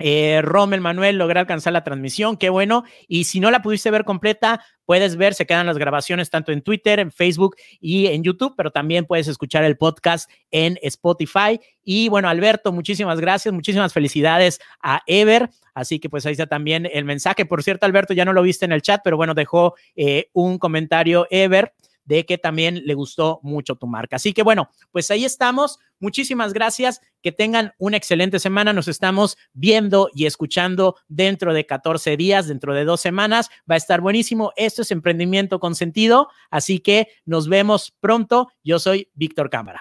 Eh, Manuel logra alcanzar la transmisión, qué bueno. Y si no la pudiste ver completa, puedes ver, se quedan las grabaciones tanto en Twitter, en Facebook y en YouTube, pero también puedes escuchar el podcast en Spotify. Y bueno, Alberto, muchísimas gracias, muchísimas felicidades a Ever. Así que pues ahí está también el mensaje. Por cierto, Alberto, ya no lo viste en el chat, pero bueno, dejó eh, un comentario Ever de que también le gustó mucho tu marca. Así que bueno, pues ahí estamos. Muchísimas gracias. Que tengan una excelente semana. Nos estamos viendo y escuchando dentro de 14 días, dentro de dos semanas. Va a estar buenísimo. Esto es emprendimiento con sentido. Así que nos vemos pronto. Yo soy Víctor Cámara.